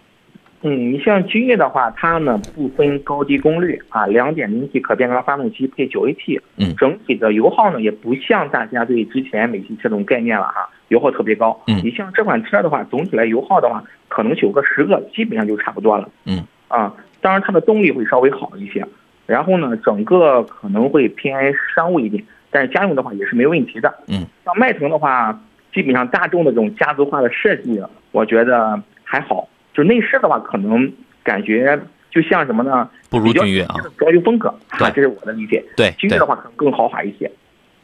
嗯，你像君越的话，它呢不分高低功率啊，两点零 T 可变缸发动机配九 AT，嗯整体的油耗呢也不像大家对之前美系车这种概念了哈，油耗特别高。嗯你像这款车的话，总体来油耗的话，可能九个十个基本上就差不多了。嗯，啊，当然它的动力会稍微好一些，然后呢，整个可能会偏商务一点，但是家用的话也是没问题的。嗯，像迈腾的话，基本上大众的这种家族化的设计，我觉得还好。就内饰的话，可能感觉就像什么呢？不如君越啊，装修风格对啊，这是我的理解。对对君越的，话可能更豪华一些。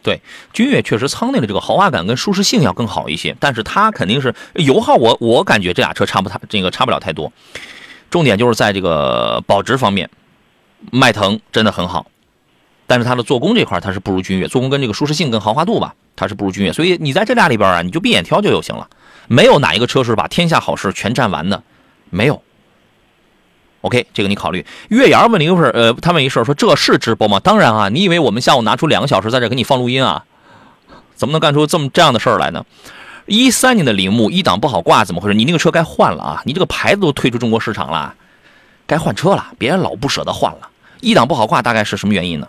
对君越确实舱内的这个豪华感跟舒适性要更好一些，但是它肯定是油耗我，我感觉这俩车差不太这个差不了太多。重点就是在这个保值方面，迈腾真的很好，但是它的做工这块它是不如君越，做工跟这个舒适性跟豪华度吧，它是不如君越。所以你在这俩里边啊，你就闭眼挑就就行了，没有哪一个车是把天下好事全占完的，没有。OK，这个你考虑。月牙问了一个事儿，呃，他问一事儿说这是直播吗？当然啊，你以为我们下午拿出两个小时在这给你放录音啊？怎么能干出这么这样的事儿来呢？一三年的铃木一档不好挂，怎么回事？你那个车该换了啊！你这个牌子都退出中国市场了，该换车了，别老不舍得换了。一档不好挂，大概是什么原因呢？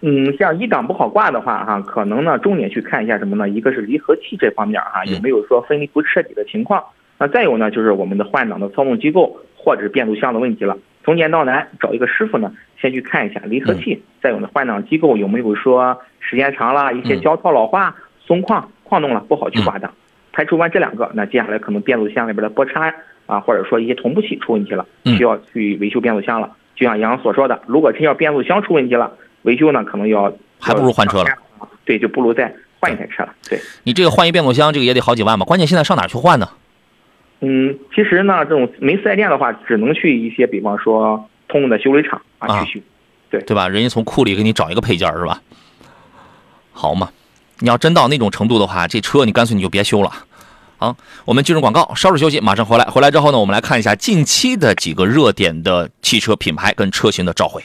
嗯，像一档不好挂的话，哈，可能呢重点去看一下什么呢？一个是离合器这方面哈，嗯有没有说分离不彻底的情况？那再有呢，就是我们的换挡的操纵机构或者是变速箱的问题了。从简到难，找一个师傅呢，先去看一下离合器，再有呢换挡机构有没有说时间长了，一些嗯胶套老化、松旷、晃动了，不好去挂档。排除完这两个，那接下来可能变速箱里边的波叉啊，或者说一些同步器出问题了，嗯需要去维修变速箱了。就像杨所说的，如果真要变速箱出问题了，维修呢可能要还不如换车了。对，就不如再换一台车了。对，你这个换一变速箱，这个也得好几万吧？关键现在上哪去换呢？嗯，其实呢，这种没四 S 店的话，只能去一些，比方说通用的修理厂啊啊去修。对对吧？人家从库里给你找一个配件是吧？好嘛，你要真到那种程度的话，这车你干脆你就别修了。好，我们进入广告，稍事休息，马上回来。回来之后呢，我们来看一下近期的几个热点的汽车品牌跟车型的召回。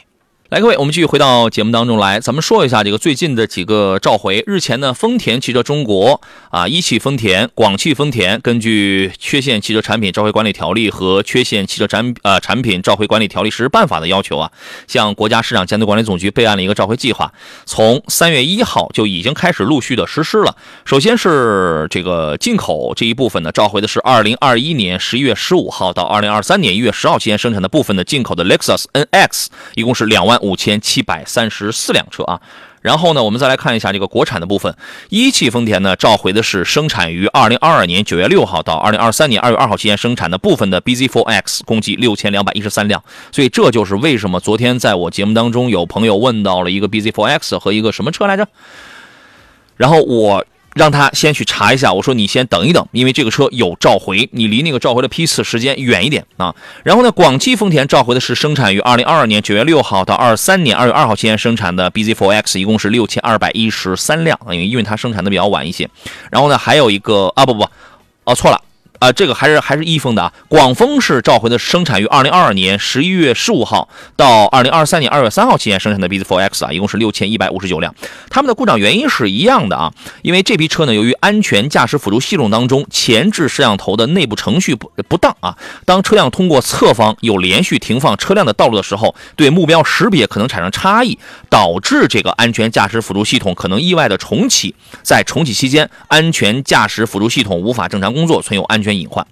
来，各位，我们继续回到节目当中来，咱们说一下这个最近的几个召回。日前呢，丰田汽车中国啊，一汽丰田、广汽丰田根据《缺陷汽车产品召回管理条例》和《缺陷汽车产呃产品召回管理条例实施办法》的要求啊，向国家市场监督管理总局备案了一个召回计划，从三月一号就已经开始陆续的实施了。首先是这个进口这一部分呢，召回的是二零二一年十一月十五号到二零二三年一月十号期间生产的部分的进口的 Lexus NX，一共是两万五千七百三十四辆车啊。然后呢，我们再来看一下这个国产的部分，一汽丰田呢召回的是生产于二零二二年九月六号到二零二三年二月二号期间生产的部分的 BZ4X，共计六千两百一十三辆。所以这就是为什么昨天在我节目当中有朋友问到了一个 BZ4X 和一个什么车来着？然后我让他先去查一下，我说你先等一等，因为这个车有召回，你离那个召回的批次时间远一点啊。然后呢，广汽丰田召回的是生产于二零二二年九月六号到二三年二月二号期间生产的 BZ4X，一共是六千二百一十三辆，因为因为它生产的比较晚一些。然后呢，还有一个啊不不，哦错了。啊，这个还是还是一丰的啊。广丰是召回的生产于二零二二年十一月十五号到二零二三年二月三号期间生产的 BZ4X 啊，一共是六千一百五十九辆。他们的故障原因是一样的啊，因为这批车呢，由于安全驾驶辅助系统当中前置摄像头的内部程序不不当啊，当车辆通过侧方有连续停放车辆的道路的时候，对目标识别可能产生差异，导致这个安全驾驶辅助系统可能意外的重启，在重启期间，安全驾驶辅助系统无法正常工作，存有安全全隐患。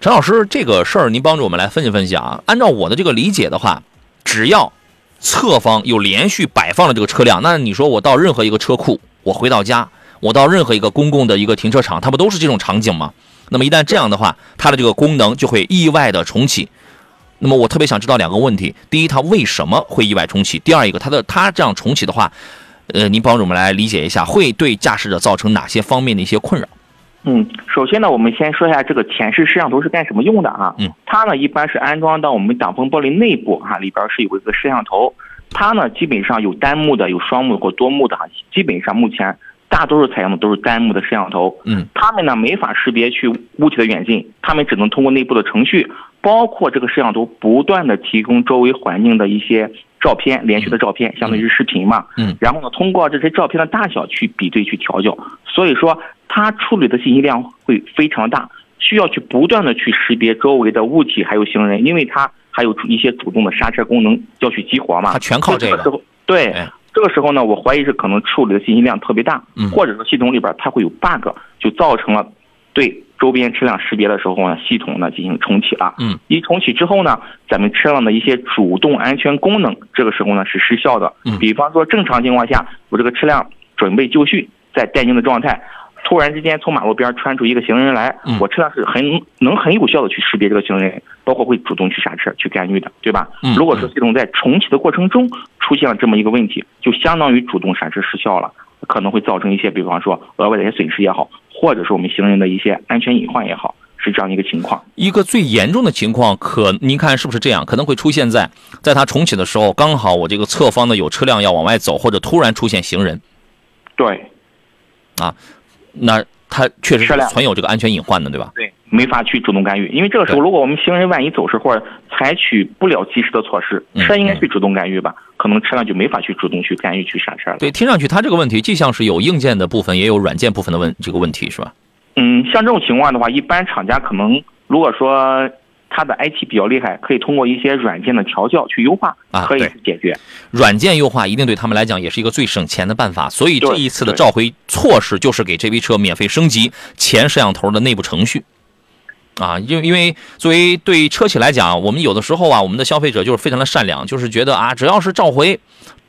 陈老师，这个事儿您帮助我们来分析分析啊。按照我的这个理解的话，只要侧方有连续摆放的这个车辆，那你说我到任何一个车库，我回到家，我到任何一个公共的一个停车场，它不都是这种场景吗？那么一旦这样的话，它的这个功能就会意外的重启。那么我特别想知道两个问题：第一，它为什么会意外重启？第二一个，它的它这样重启的话，呃，您帮助我们来理解一下，会对驾驶者造成哪些方面的一些困扰？嗯，首先呢，我们先说一下这个前视摄像头是干什么用的啊？嗯，它呢一般是安装到我们挡风玻璃内部哈、里边是有一个摄像头，它呢基本上有单目的、有双目或多目的哈、基本上目前大多数采用的都是单目的摄像头。嗯，它们呢没法识别去物体的远近，它们只能通过内部的程序，包括这个摄像头不断的提供周围环境的一些照片，连续的照片，相当于是视频嘛。嗯，然后呢，通过这些照片的大小去比对去调教，所以说它处理的信息量会非常大，需要去不断的去识别周围的物体还有行人，因为它还有一些主动的刹车功能要去激活嘛。它全靠这个时候，对。哎这个时候呢，我怀疑是可能处理的信息量特别大，嗯或者说系统里边它会有 bug，就造成了对周边车辆识别的时候呢，系统呢进行重启了。嗯，一重启之后呢，咱们车辆的一些主动安全功能，这个时候呢是失效的。嗯比方说正常情况下，我这个车辆准备就绪，在待命的状态。突然之间从马路边穿出一个行人来，嗯我车辆是很能很有效的去识别这个行人，包括会主动去刹车去干预的，对吧？嗯如果说系统在重启的过程中出现了这么一个问题，就相当于主动刹车失效了，可能会造成一些，比方说额外的一些损失也好，或者是我们行人的一些安全隐患也好，是这样一个情况。一个最严重的情况，可您看是不是这样？可能会出现在在它重启的时候，刚好我这个侧方呢有车辆要往外走，或者突然出现行人，对那它确实是存有这个安全隐患的，对吧？对，没法去主动干预，因为这个时候如果我们行人万一走失或者采取不了及时的措施，嗯车应该去主动干预吧？可能车辆就没法去主动去干预去刹车了。对，听上去它这个问题既像是有硬件的部分，也有软件部分的问这个问题，是吧？嗯，像这种情况的话，一般厂家可能如果说它的 IT 比较厉害，可以通过一些软件的调教去优化，啊可以去解决。软件优化一定对他们来讲也是一个最省钱的办法，所以这一次的召回措施就是给这批车免费升级前摄像头的内部程序。啊，因为因为作为对车企来讲，我们有的时候啊，我们的消费者就是非常的善良，就是觉得啊，只要是召回，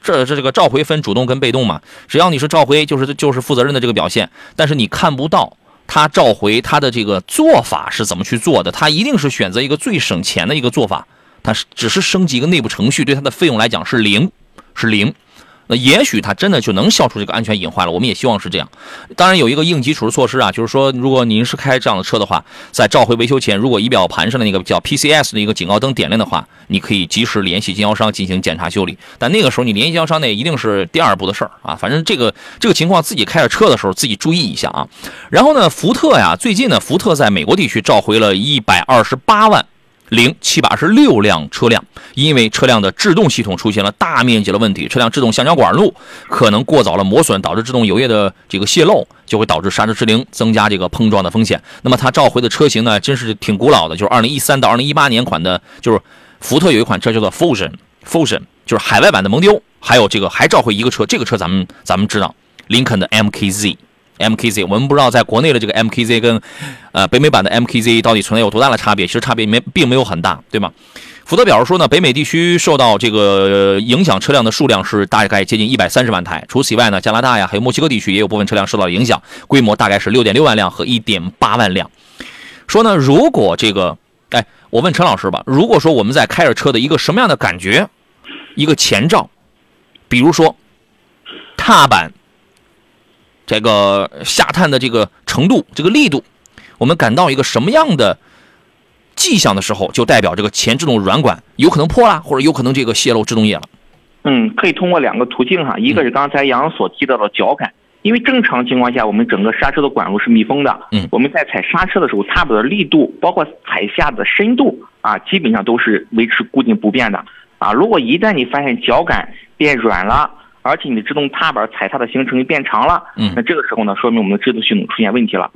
这这这个召回分主动跟被动嘛，只要你是召回，就是就是负责任的这个表现，但是你看不到他召回他的这个做法是怎么去做的，他一定是选择一个最省钱的一个做法，他是只是升级一个内部程序，对他的费用来讲是零，是零。那也许它真的就能消除这个安全隐患了。我们也希望是这样。当然有一个应急处置措施啊，就是说，如果您是开这样的车的话，在召回维修前，如果仪表盘上的那个叫 PCS 的一个警告灯点亮的话，你可以及时联系经销商进行检查修理。但那个时候你联系经销商那一定是第二步的事儿啊。反正这个这个情况自己开着车的时候自己注意一下啊。然后呢，福特呀，最近呢，福特在美国地区召回了一百二十八万。零七百二十六辆车辆，因为车辆的制动系统出现了大面积的问题，车辆制动橡胶管路可能过早了磨损，导致制动油液的这个泄漏，就会导致刹车失灵，增加这个碰撞的风险。那么它召回的车型呢，真是挺古老的，就是二零一三到二零一八年款的，就是福特有一款车叫做 Fusion，Fusion 就是海外版的蒙迪欧，还有这个还召回一个车，这个车咱们咱们知道，林肯的 MKZ。MKZ，我们不知道在国内的这个 MKZ 跟，呃，北美版的 MKZ 到底存在有多大的差别？其实差别没并没有很大，对吗？福特表示说呢，北美地区受到这个影响车辆的数量是大概接近一百三十万台。除此以外呢，加拿大呀还有墨西哥地区也有部分车辆受到影响，规模大概是六点六万辆和一点八万辆。说呢，如果这个，哎，我问陈老师吧，如果说我们在开着车的一个什么样的感觉，一个前兆，比如说踏板。这个下探的这个程度、这个力度，我们感到一个什么样的迹象的时候，就代表这个前制动软管有可能破了，或者有可能这个泄漏制动液了。嗯，可以通过两个途径哈，一个是刚才杨所提到的脚感，因为正常情况下，我们整个刹车的管路是密封的。嗯，我们在踩刹车的时候，踏板的力度，包括踩下的深度啊，基本上都是维持固定不变的。啊，如果一旦你发现脚感变软了，而且你的制动踏板踩踏的行程变长了，嗯那这个时候呢，说明我们的制动系统出现问题了，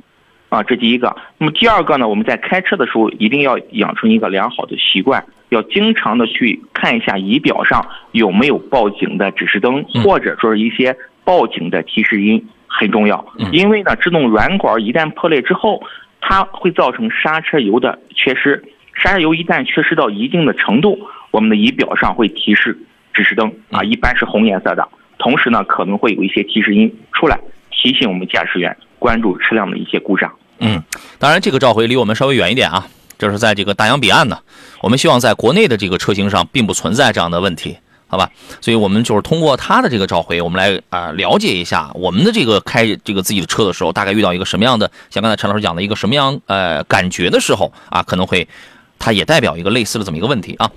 啊，这第一个。那么第二个呢，我们在开车的时候一定要养成一个良好的习惯，要经常的去看一下仪表上有没有报警的指示灯，嗯或者说是一些报警的提示音，很重要嗯。因为呢，制动软管一旦破裂之后，它会造成刹车油的缺失，刹车油一旦缺失到一定的程度，我们的仪表上会提示指示灯啊，一般是红颜色的。同时呢，可能会有一些提示音出来，提醒我们驾驶员关注车辆的一些故障。嗯，当然这个召回离我们稍微远一点啊，这是在这个大洋彼岸呢。我们希望在国内的这个车型上并不存在这样的问题，好吧？所以我们就是通过它的这个召回，我们来啊、了解一下我们的这个开这个自己的车的时候，大概遇到一个什么样的，像刚才陈老师讲的一个什么样呃感觉的时候啊，可能会。它也代表一个类似的这么一个问题啊，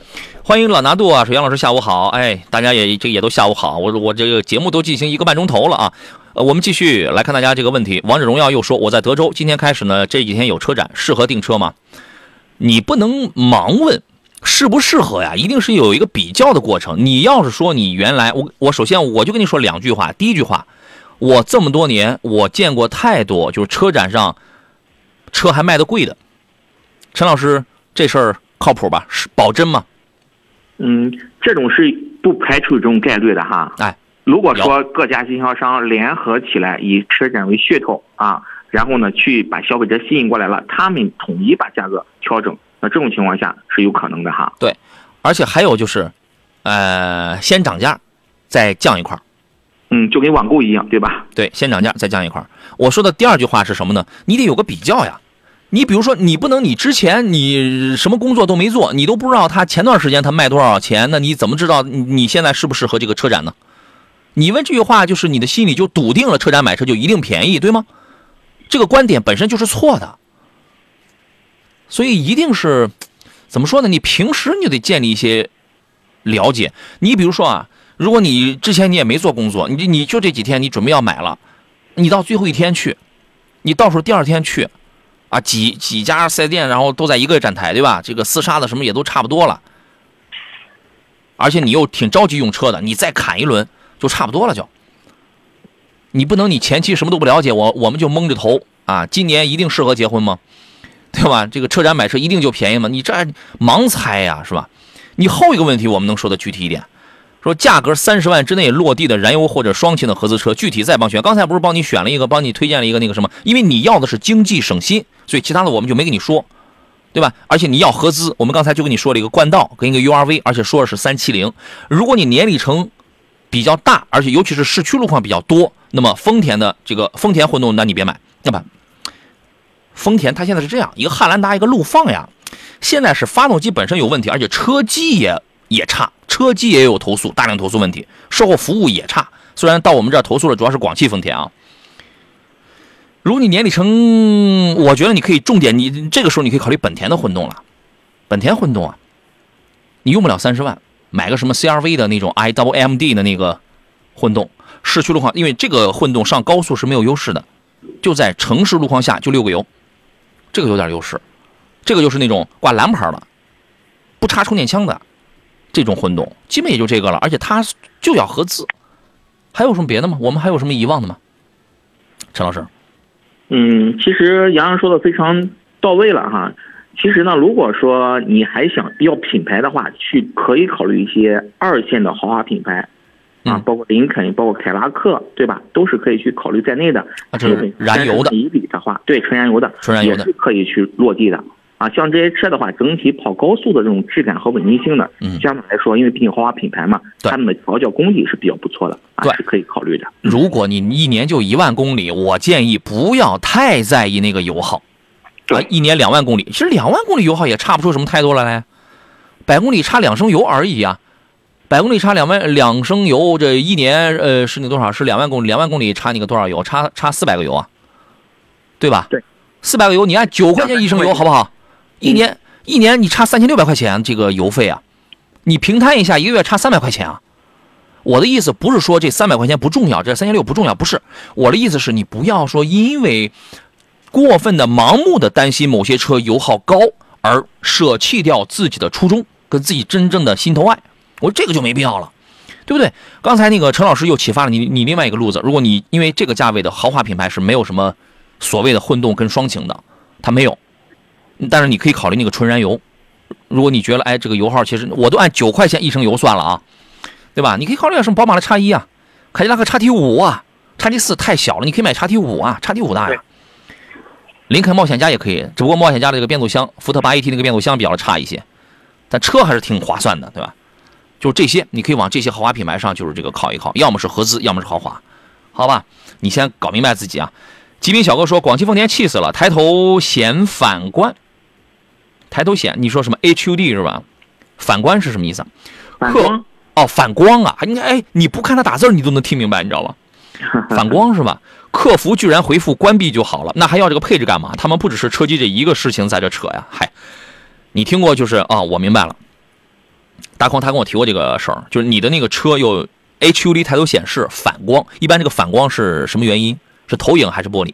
欢迎老拿度啊，说杨老师下午好，哎，大家也这也都下午好，我我这个节目都进行一个半钟头了啊，呃，我们继续来看大家这个问题。王者荣耀又说，我在德州，今天开始呢，这几天有车展，适合订车吗？你不能盲问适不适合呀，一定是有一个比较的过程。你要是说你原来，我我首先我就跟你说两句话。第一句话，我这么多年我见过太多，就是车展上车还卖的贵的。陈老师，这事儿靠谱吧？是保真吗？嗯，这种是不排除这种概率的哈。哎，如果说各家经销商联合起来，以车展为噱头啊，然后呢去把消费者吸引过来了，他们统一把价格调整，那这种情况下是有可能的哈。对而且还有就是，呃，先涨价，再降一块儿。嗯，就跟网购一样，对吧？对，先涨价再降一块儿。我说的第二句话是什么呢？你得有个比较呀。你比如说，你不能你之前你什么工作都没做，你都不知道他前段时间他卖多少钱，那你怎么知道你现在适不适合这个车展呢？你问这句话，就是你的心里就笃定了车展买车就一定便宜，对吗？这个观点本身就是错的，所以一定是怎么说呢？你平时你得建立一些了解。你比如说啊，如果你之前你也没做工作，你你就这几天你准备要买了，你到最后一天去，你到时候第二天去，啊，几几家四 S 店，然后都在一个展台，对吧？这个厮杀的什么也都差不多了，而且你又挺着急用车的，你再砍一轮就差不多了就。你不能你前期什么都不了解，我我们就蒙着头啊，今年一定适合结婚吗？对吧？这个车展买车一定就便宜吗？你这盲猜呀，是吧？你后一个问题我们能说的具体一点，说价格三十万之内落地的燃油或者双擎的合资车，具体再帮选。刚才不是帮你选了一个，帮你推荐了一个那个什么？因为你要的是经济省心，所以其他的我们就没跟你说，对吧？而且你要合资，我们刚才就跟你说了一个冠道跟一个 URV，而且说的是三七零。如果你年里程比较大，而且尤其是市区路况比较多，那么丰田的这个丰田混动，那你别买，对吧？丰田它现在是这样，一个汉兰达，一个陆放呀，现在是发动机本身有问题，而且车机也也差，车机也有投诉，大量投诉问题，售后服务也差。虽然到我们这儿投诉的主要是广汽丰田啊。如果你年里程，我觉得你可以重点，你这个时候你可以考虑本田的混动了。本田混动啊，你用不了三十万，买个什么 CRV 的那种 i w m d 的那个混动，市区路况，因为这个混动上高速是没有优势的，就在城市路况下就六个油，这个有点优势。这个就是那种挂蓝牌的，不插充电枪的这种混动，基本也就这个了。而且它就要合资，还有什么别的吗？我们还有什么遗忘的吗？陈老师，嗯，其实杨洋说的非常到位了哈。其实呢，如果说你还想要品牌的话，去可以考虑一些二线的豪华品牌，啊嗯，包括林肯，包括凯拉克，对吧？都是可以去考虑在内的。啊这是燃油的比比的话，对，纯燃油的，纯燃油的也是可以去落地的。啊，像这些车的话，整体跑高速的这种质感和稳定性呢，嗯相对来说，因为毕竟豪华品牌嘛，对他们的调教工艺是比较不错的，啊对，是可以考虑的。如果你一年就一万公里，我建议不要太在意那个油耗。啊对，一年两万公里，其实两万公里油耗也差不出什么太多来嘞，百公里差两升油而已啊，百公里差两万两升油，这一年呃是那多少？是两万公里，两万公里差你个多少油？差差四百个油啊，对吧？对，四百个油，你按九块钱一升油，好不好？一年一年你差三千六百块钱这个油费啊，你平摊一下，一个月差三百块钱啊。我的意思不是说这三百块钱不重要，这三千六不重要，不是。我的意思是你不要说因为过分的盲目的担心某些车油耗高而舍弃掉自己的初衷跟自己真正的心头爱，我说这个就没必要了，对不对？刚才那个陈老师又启发了你，你另外一个路子，如果你因为这个价位的豪华品牌是没有什么所谓的混动跟双擎的，它没有，但是你可以考虑那个纯燃油。如果你觉得哎这个油耗其实我都按九块钱一升油算了啊，对吧？你可以考虑什么宝马的叉一啊，凯迪拉克叉 T 五啊，叉 T 四太小了，你可以买叉 T 五啊，叉 T 五大呀。林肯冒险家也可以，只不过冒险家的这个变速箱，福特八 AT 那个变速箱比较差一些，但车还是挺划算的，对吧？就这些，你可以往这些豪华品牌上就是这个靠一靠，要么是合资，要么是豪华，好吧？你先搞明白自己啊。极品小哥说，广汽丰田气死了，抬头显反光，抬头显，你说什么 HUD 是吧？反光是什么意思啊？反光，哦，反光啊，应该哎，你不看他打字儿你都能听明白，你知道吧？反光是吧？客服居然回复关闭就好了，那还要这个配置干嘛？他们不只是车机这一个事情在这扯呀，嗨，你听过就是啊、我明白了。大框他跟我提过这个事儿，就是你的那个车有 HUD 抬头显示反光，一般这个反光是什么原因？是投影还是玻璃？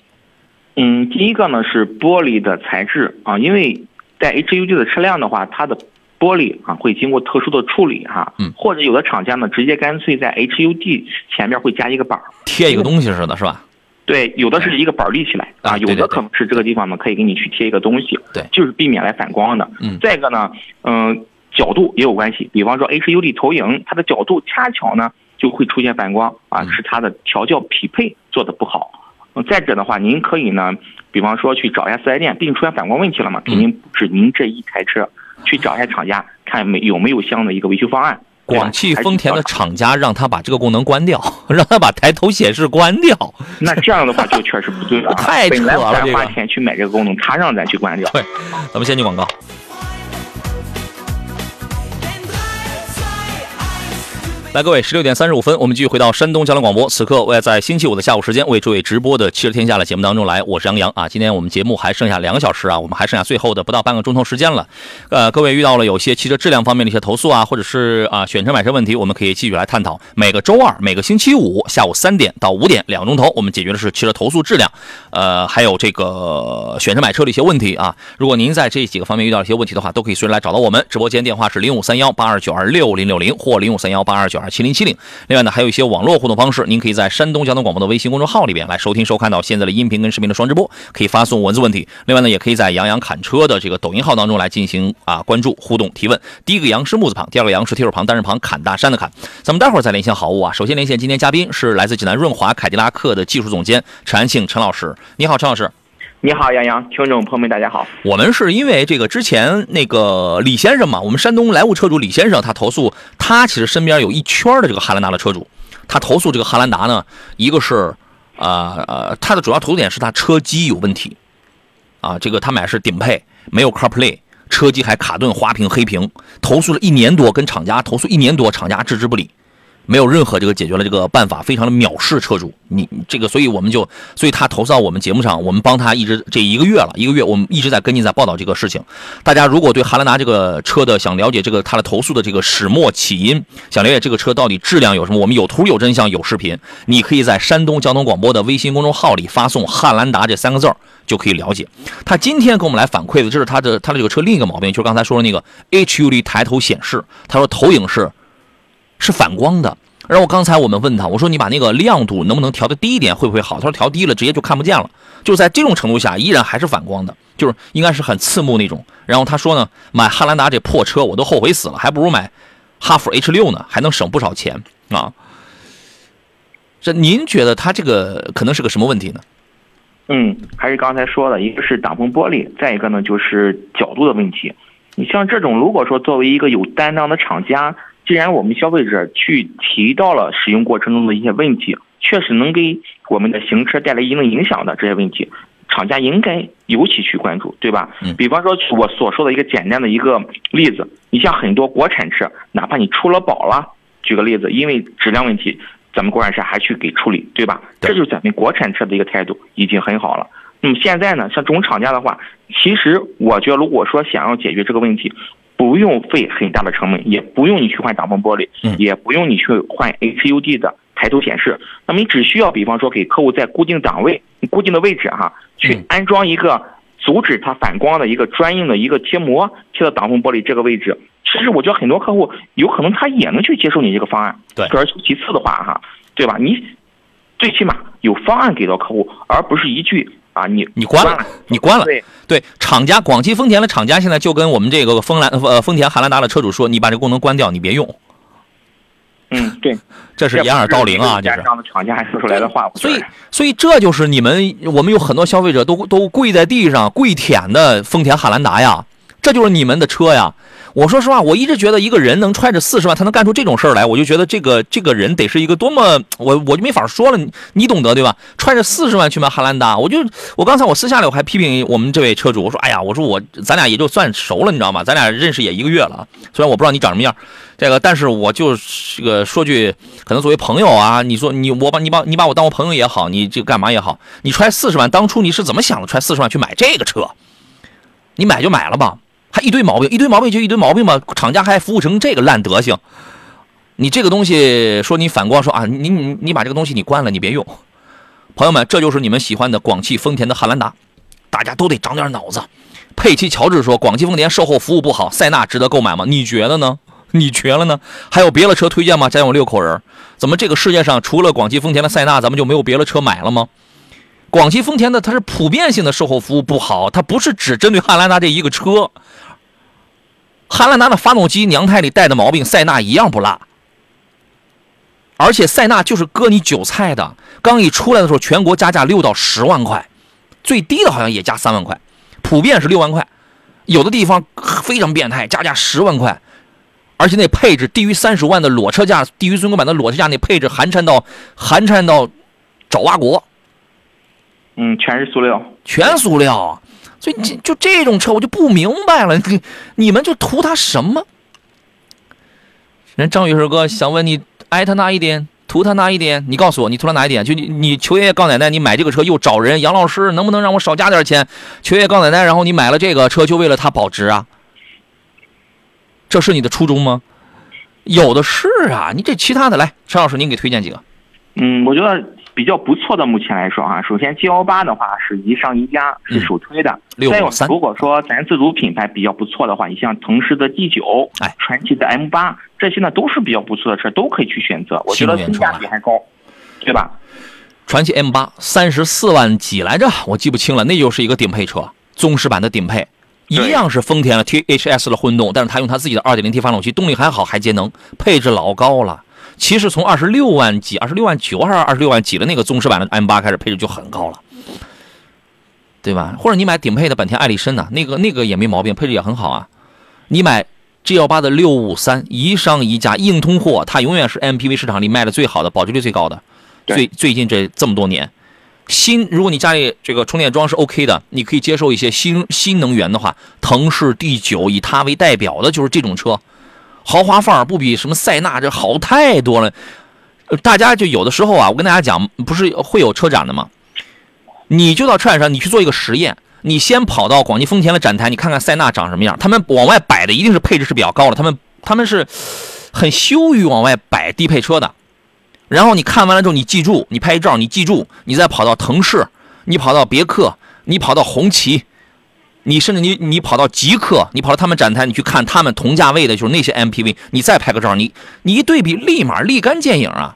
嗯，第一个呢是玻璃的材质啊，因为在 HUD 的车辆的话，它的玻璃啊会经过特殊的处理哈、嗯或者有的厂家呢直接干脆在 HUD 前面会加一个板儿，贴一个东西似的，是吧？对，有的是一个板儿立起来啊，有的可能是这个地方呢可以给你去贴一个东西，对就是避免来反光的。嗯再一个呢，嗯、角度也有关系，比方说 HUD 投影，它的角度恰巧呢就会出现反光啊，嗯是它的调教匹配做的不好。嗯再者的话，您可以呢，比方说去找一下四 S 店，毕竟出现反光问题了嘛，肯定不止您这一台车，去找一下厂家，看没有没有相应的一个维修方案。广汽丰田的厂家让他把这个功能关掉，让他把抬头显示关掉。那这样的话就确实不对了啊，太扯了本来咱花钱去买这个功能，他让咱去关掉。对，咱们先去广告。来，各位，十六点三十五分，我们继续回到山东交通广播。此刻，我也在星期五的下午时间为诸位直播的《汽车天下》的节目当中来，我是杨洋啊。今天我们节目还剩下两个小时啊，我们还剩下最后的不到半个钟头时间了。呃，各位遇到了有些汽车质量方面的一些投诉啊，或者是啊选车买车问题，我们可以继续来探讨。每个周二、每个星期五下午三点到五点两个钟头，我们解决的是汽车投诉质量，呃，还有这个选车买车的一些问题啊。如果您在这几个方面遇到一些问题的话，都可以随时来找到我们。直播间电话是零五三幺八二九二六零六零或零五三幺八二九二二七零七零。另外呢，还有一些网络互动方式，您可以在山东交通广播的微信公众号里边来收听收看到现在的音频跟视频的双直播，可以发送文字问题。另外呢，也可以在杨洋侃车的这个抖音号当中来进行啊关注互动提问。第一个杨是木字旁，第二个杨是提手旁单人旁侃大山的侃。咱们待会儿再连线好物啊。首先连线今天嘉宾是来自济南润华凯迪拉克的技术总监陈安庆陈老师。你好，陈老师。你好，杨洋，听众朋友们，大家好。我们是因为这个之前那个李先生嘛，我们山东莱芜车主李先生他投诉，他其实身边有一圈的这个汉兰达的车主，他投诉这个汉兰达呢，一个是呃呃，他的主要投诉点是他车机有问题，啊，这个他买是顶配，没有 CarPlay，车机还卡顿、花屏、黑屏，投诉了一年多，跟厂家投诉一年多，厂家置之不理。没有任何这个解决了这个办法，非常的藐视车主。你这个，所以我们就，所以他投诉到我们节目上，我们帮他一直这一个月了，一个月我们一直在跟进，在报道这个事情。大家如果对汉兰达这个车的想了解这个他的投诉的这个始末起因，想了解这个车到底质量有什么，我们有图有真相有视频，你可以在山东交通广播的微信公众号里发送“汉兰达”这三个字儿就可以了解。他今天给我们来反馈的，这是他的他的这个车另一个毛病，就是刚才说的那个 HUD 抬头显示，他说投影是是反光的。然后刚才我们问他，我说你把那个亮度能不能调的低一点，会不会好？他说调低了直接就看不见了。就在这种程度下，依然还是反光的，就是应该是很刺目那种。然后他说呢，买汉兰达这破车我都后悔死了，还不如买哈弗 H 六呢，还能省不少钱啊。这您觉得他这个可能是个什么问题呢？嗯，还是刚才说的，一个是挡风玻璃，再一个呢就是角度的问题。你像这种，如果说作为一个有担当的厂家，既然我们消费者去提到了使用过程中的一些问题，确实能给我们的行车带来一定影响的这些问题，厂家应该尤其去关注，对吧？嗯比方说我所说的一个简单的一个例子，你像很多国产车，哪怕你出了保了，举个例子，因为质量问题，咱们国产车还去给处理，对吧？对这就是咱们国产车的一个态度，已经很好了。那么现在呢，像这种厂家的话，其实我觉得，如果说想要解决这个问题，不用费很大的成本，也不用你去换挡风玻璃，嗯也不用你去换 HUD 的抬头显示，那么你只需要，比方说给客户在固定档位、固定的位置哈，去嗯安装一个阻止它反光的一个专用的一个贴膜，贴到挡风玻璃这个位置。其实我觉得很多客户有可能他也能去接受你这个方案。对退而求其次的话哈，对吧？你最起码有方案给到客户，而不是一句啊你你关了，你关了。对，对，厂家广汽丰田的厂家现在就跟我们这个丰兰呃丰田汉兰达的车主说，你把这个功能关掉，你别用，嗯，对，这是掩耳盗铃啊，这是。这样的厂家还说出来的话，所以，所以这就是你们，我们有很多消费者都都跪在地上跪舔的丰田汉兰达呀，这就是你们的车呀。我说实话，我一直觉得一个人能揣着四十万，他能干出这种事儿来，我就觉得这个这个人得是一个多么，我我就没法说了，你你懂得对吧？揣着四十万去买汉兰达，我就我刚才我私下里我还批评我们这位车主，我说哎呀，我说我咱俩也就算熟了，你知道吗？咱俩认识也一个月了，虽然我不知道你长什么样，这个但是我就是个说句，可能作为朋友啊，你说你我把你把你把我当我朋友也好，你这干嘛也好，你揣四十万，当初你是怎么想的？揣四十万去买这个车，你买就买了吧，还一堆毛病，一堆毛病就一堆毛病吧，厂家还服务成这个烂德行，你这个东西说你反光说啊，你你你把这个东西你关了，你别用，朋友们，这就是你们喜欢的广汽丰田的汉兰达，大家都得长点脑子。佩奇乔治说，广汽丰田售后服务不好，塞纳值得购买吗？你觉得呢？你觉得呢？还有别的车推荐吗？家有六口人，怎么这个世界上除了广汽丰田的塞纳，咱们就没有别的车买了吗？广汽丰田的它是普遍性的售后服务不好，它不是只针对汉兰达这一个车。汉兰达的发动机娘胎里带的毛病，塞纳一样不落。而且塞纳就是割你韭菜的，刚一出来的时候，全国加价六到十万块，最低的好像也加三万块，普遍是六万块，有的地方非常变态，加价十万块，而且那配置低于三十万的裸车价，低于尊贵版的裸车价那配置寒碜到寒碜到爪哇国，嗯，全是塑料。全塑料啊！所以这就这种车我就不明白了，你你们就图它什么？人张宇师哥想问你，爱他哪一点？图他哪一点？你告诉我，你图他哪一点？就你你求爷爷告奶奶，你买这个车又找人，杨老师能不能让我少加点钱？求爷爷告奶奶，然后你买了这个车就为了它保值啊？这是你的初衷吗？有的是啊，你这其他的来，陈老师您给推荐几个？嗯，我觉得比较不错的，目前来说啊，首先 G 幺八的话是一上一加，是首推的。再有六三，如果说咱自主品牌比较不错的话，你像腾势的 D 九，哎，传祺的 M 八，这些呢都是比较不错的车，都可以去选择。我觉得性价比还高，对吧？传祺 M 八三十四万几来着，我记不清了，那就是一个顶配车，宗师版的顶配，一样是丰田的 THS 的混动，但是它用它自己的 2.0T 发动机，动力还好，还节能，配置老高了。其实从二十六万几、二十六万九还是二十六万几的那个宗师版的 M 八开始，配置就很高了，对吧？或者你买顶配的本田艾力绅呢，那个那个也没毛病，配置也很好啊。你买 G 幺八的六五三，一商一家，硬通货，它永远是 MPV 市场里卖的最好的，保值率最高的。最最近这这么多年，新如果你家里这个充电桩是 OK 的，你可以接受一些新新能源的话，腾势 D 九以它为代表的就是这种车，豪华范儿不比什么塞纳这好太多了。大家就有的时候啊，我跟大家讲，不是会有车展的吗？你就到车展上，你去做一个实验，你先跑到广汽丰田的展台，你看看塞纳长什么样。他们往外摆的一定是配置是比较高的，他们他们是很羞于往外摆低配车的。然后你看完了之后，你记住，你拍一照，你记住，你再跑到腾势，你跑到别克，你跑到红旗，你甚至你你跑到极客，你跑到他们展台，你去看他们同价位的就是那些 MPV，你再拍个照，你你一对比，立马立竿见影啊！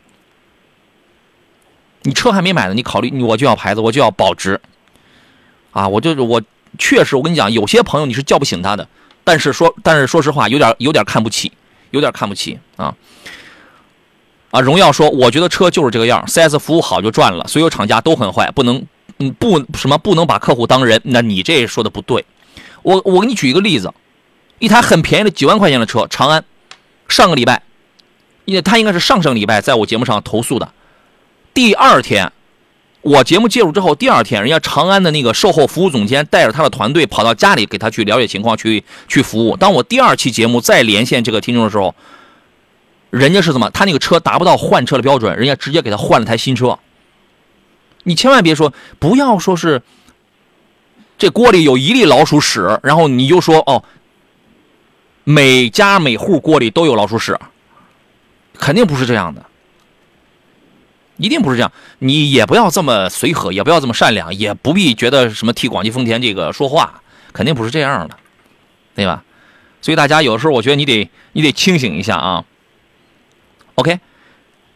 你车还没买呢，你考虑我就要牌子，我就要保值，啊，我就我确实我跟你讲，有些朋友你是叫不醒他的，但是说但是说实话，有点有点看不起，有点看不起啊。啊，荣耀说，我觉得车就是这个样，4S 服务好就赚了，所有厂家都很坏，不能，嗯，不什么不能把客户当人，那你这说的不对。我我给你举一个例子，一台很便宜的几万块钱的车，长安，上个礼拜，因为他应该是上上礼拜在我节目上投诉的，第二天，我节目介入之后，第二天，人家长安的那个售后服务总监带着他的团队跑到家里给他去了解情况，去去服务。当我第二期节目再连线这个听众的时候，人家是怎么？他那个车达不到换车的标准，人家直接给他换了台新车。你千万别说，不要说是这锅里有一粒老鼠屎，然后你就说哦，每家每户锅里都有老鼠屎，肯定不是这样的，一定不是这样。你也不要这么随和，也不要这么善良，也不必觉得什么替广汽丰田这个说话，肯定不是这样的，对吧？所以大家有的时候，我觉得你得你得清醒一下啊。OK，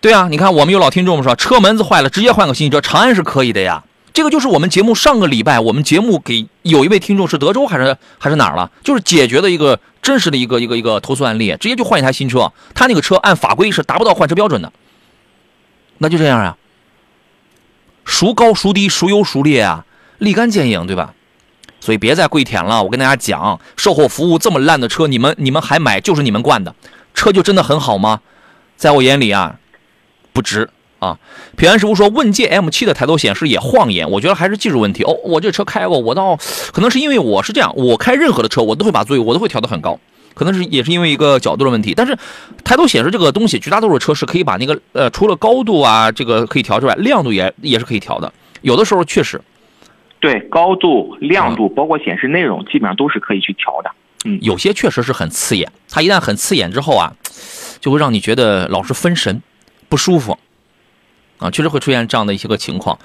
对啊，你看我们有老听众说车门子坏了，直接换个新车，长安是可以的呀。这个就是我们节目上个礼拜，我们节目给有一位听众是德州还是还是哪儿了，就是解决的一个真实的一个一个一个投诉案例，直接就换一台新车，他那个车按法规是达不到换车标准的，那就这样啊，孰高孰低，孰优孰劣啊，立竿见影，对吧？所以别再跪舔了，我跟大家讲，售后服务这么烂的车，你们你们还买，就是你们惯的，车就真的很好吗？在我眼里啊，不值啊。平安师傅说，问界 M7 的抬头显示也晃眼，我觉得还是技术问题。哦，我这车开过，我倒可能是因为我是这样，我开任何的车，我都会把座椅我都会调得很高，可能是也是因为一个角度的问题。但是抬头显示这个东西，绝大多数车是可以把那个呃，除了高度啊这个可以调之外，亮度也也是可以调的。有的时候确实，对，高度、亮度，包括显示内容，基本上都是可以去调的。嗯，有些确实是很刺眼，它一旦很刺眼之后啊，就会让你觉得老是分神，不舒服，啊，确实会出现这样的一些个情况。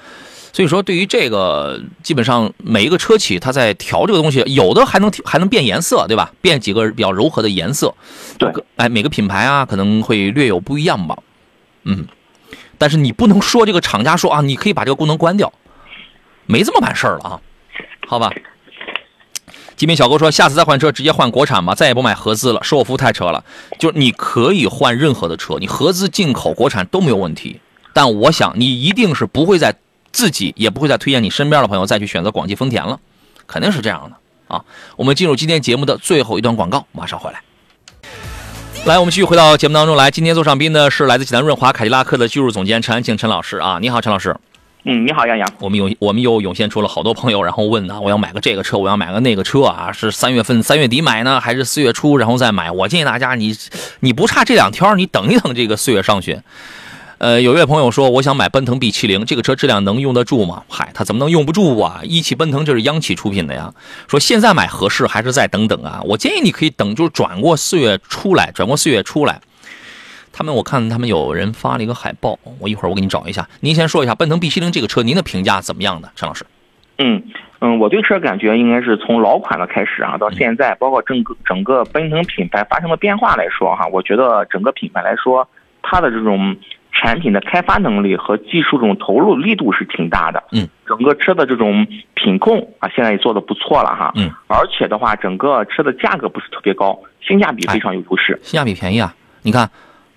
所以说，对于这个，基本上每一个车企它在调这个东西，有的还能还能变颜色，对吧？变几个比较柔和的颜色。对，哎，每个品牌啊可能会略有不一样吧。嗯，但是你不能说这个厂家说啊，你可以把这个功能关掉，没这么办事儿了啊，好吧？极品小哥说：“下次再换车，直接换国产吧，再也不买合资了，售后服务太扯了。就是你可以换任何的车，你合资、进口、国产都没有问题。但我想你一定是不会在自己，也不会再推荐你身边的朋友再去选择广汽丰田了，肯定是这样的啊。我们进入今天节目的最后一段广告，马上回来。来，我们继续回到节目当中来。今天坐上宾的是来自济南润华凯迪拉克的技术总监陈安庆陈老师啊，你好，陈老师。嗯，你好，杨洋。我们涌我们又涌现出了好多朋友，然后问啊，我要买个这个车，我要买个那个车啊，是三月份三月底买呢，还是四月初然后再买？我建议大家，你你不差这两天，你等一等这个四月上旬。呃，有一位朋友说，我想买奔腾 B 七零，这个车质量能用得住吗？嗨，它怎么能用不住啊？一汽奔腾这是央企出品的呀。说现在买合适还是再等等啊？我建议你可以等，就是转过四月出来，转过四月出来。他们我看他们有人发了一个海报，我一会儿我给你找一下。您先说一下奔腾 B 七零这个车，您的评价怎么样的，陈老师？嗯嗯，我对车感觉应该是从老款的开始啊，到现在，包括整个整个奔腾品牌发生的变化来说哈，我觉得整个品牌来说，它的这种产品的开发能力和技术这种投入力度是挺大的。嗯，整个车的这种品控啊，现在也做的不错了哈。嗯，而且的话，整个车的价格不是特别高，性价比非常有优势。性价比便宜啊！你看，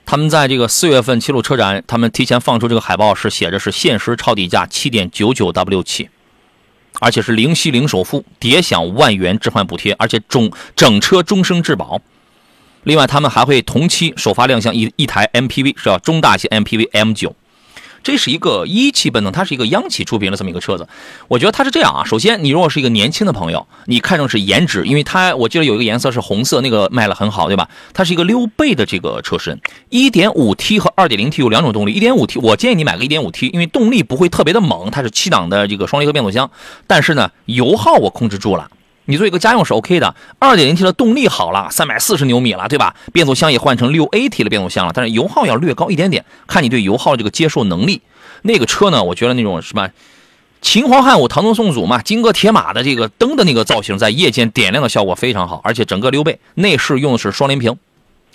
他们在这个四月份齐鲁车展，他们提前放出这个海报是写着是限时超底价七点九九 W 起，而且是零息零首付，叠享万元置换补贴，而且整整车终生质保。另外，他们还会同期首发亮相一一台 MPV，是叫中大型 MPV M 九，这是一个一汽奔腾，它是一个央企出品的这么一个车子。我觉得它是这样啊，首先你如果是一个年轻的朋友，你看中是颜值，因为它我记得有一个颜色是红色，那个卖了很好，对吧？它是一个溜背的这个车身，1.5T 和 2.0T 有两种动力，1.5T 我建议你买个 1.5T，因为动力不会特别的猛，它是七档的这个双离合变速箱，但是呢油耗我控制住了。你做一个家用是 OK 的，2.0T 的动力好了，三百四十牛米了，对吧？变速箱也换成 6AT 的变速箱了，但是油耗要略高一点点，看你对油耗这个接受能力。那个车呢，我觉得那种什么秦皇汉武、唐宗宋祖嘛，金戈铁马的这个灯的那个造型，在夜间点亮的效果非常好，而且整个溜背内饰用的是双联屏，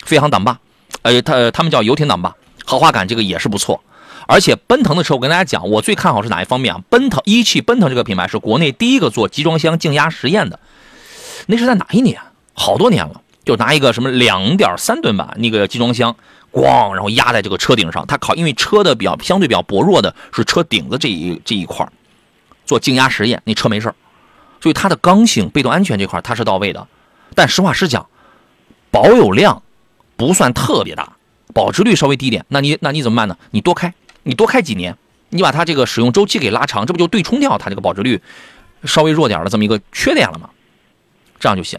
非常挡把，呃，它他们叫游艇挡把，豪华感这个也是不错。而且奔腾的车，我跟大家讲，我最看好是哪一方面啊？奔腾一汽奔腾这个品牌是国内第一个做集装箱静压实验的，那是在哪一年？好多年了，就拿一个什么两点三吨吧，那个集装箱，咣，然后压在这个车顶上。它考，因为车的比较相对比较薄弱的是车顶子这一这一块做静压实验，那车没事所以它的刚性、被动安全这块它是到位的。但实话实讲，保有量不算特别大，保值率稍微低点。那你那你怎么办呢？你多开。你多开几年，你把它这个使用周期给拉长，这不就对冲掉它这个保值率稍微弱点的这么一个缺点了吗？这样就行，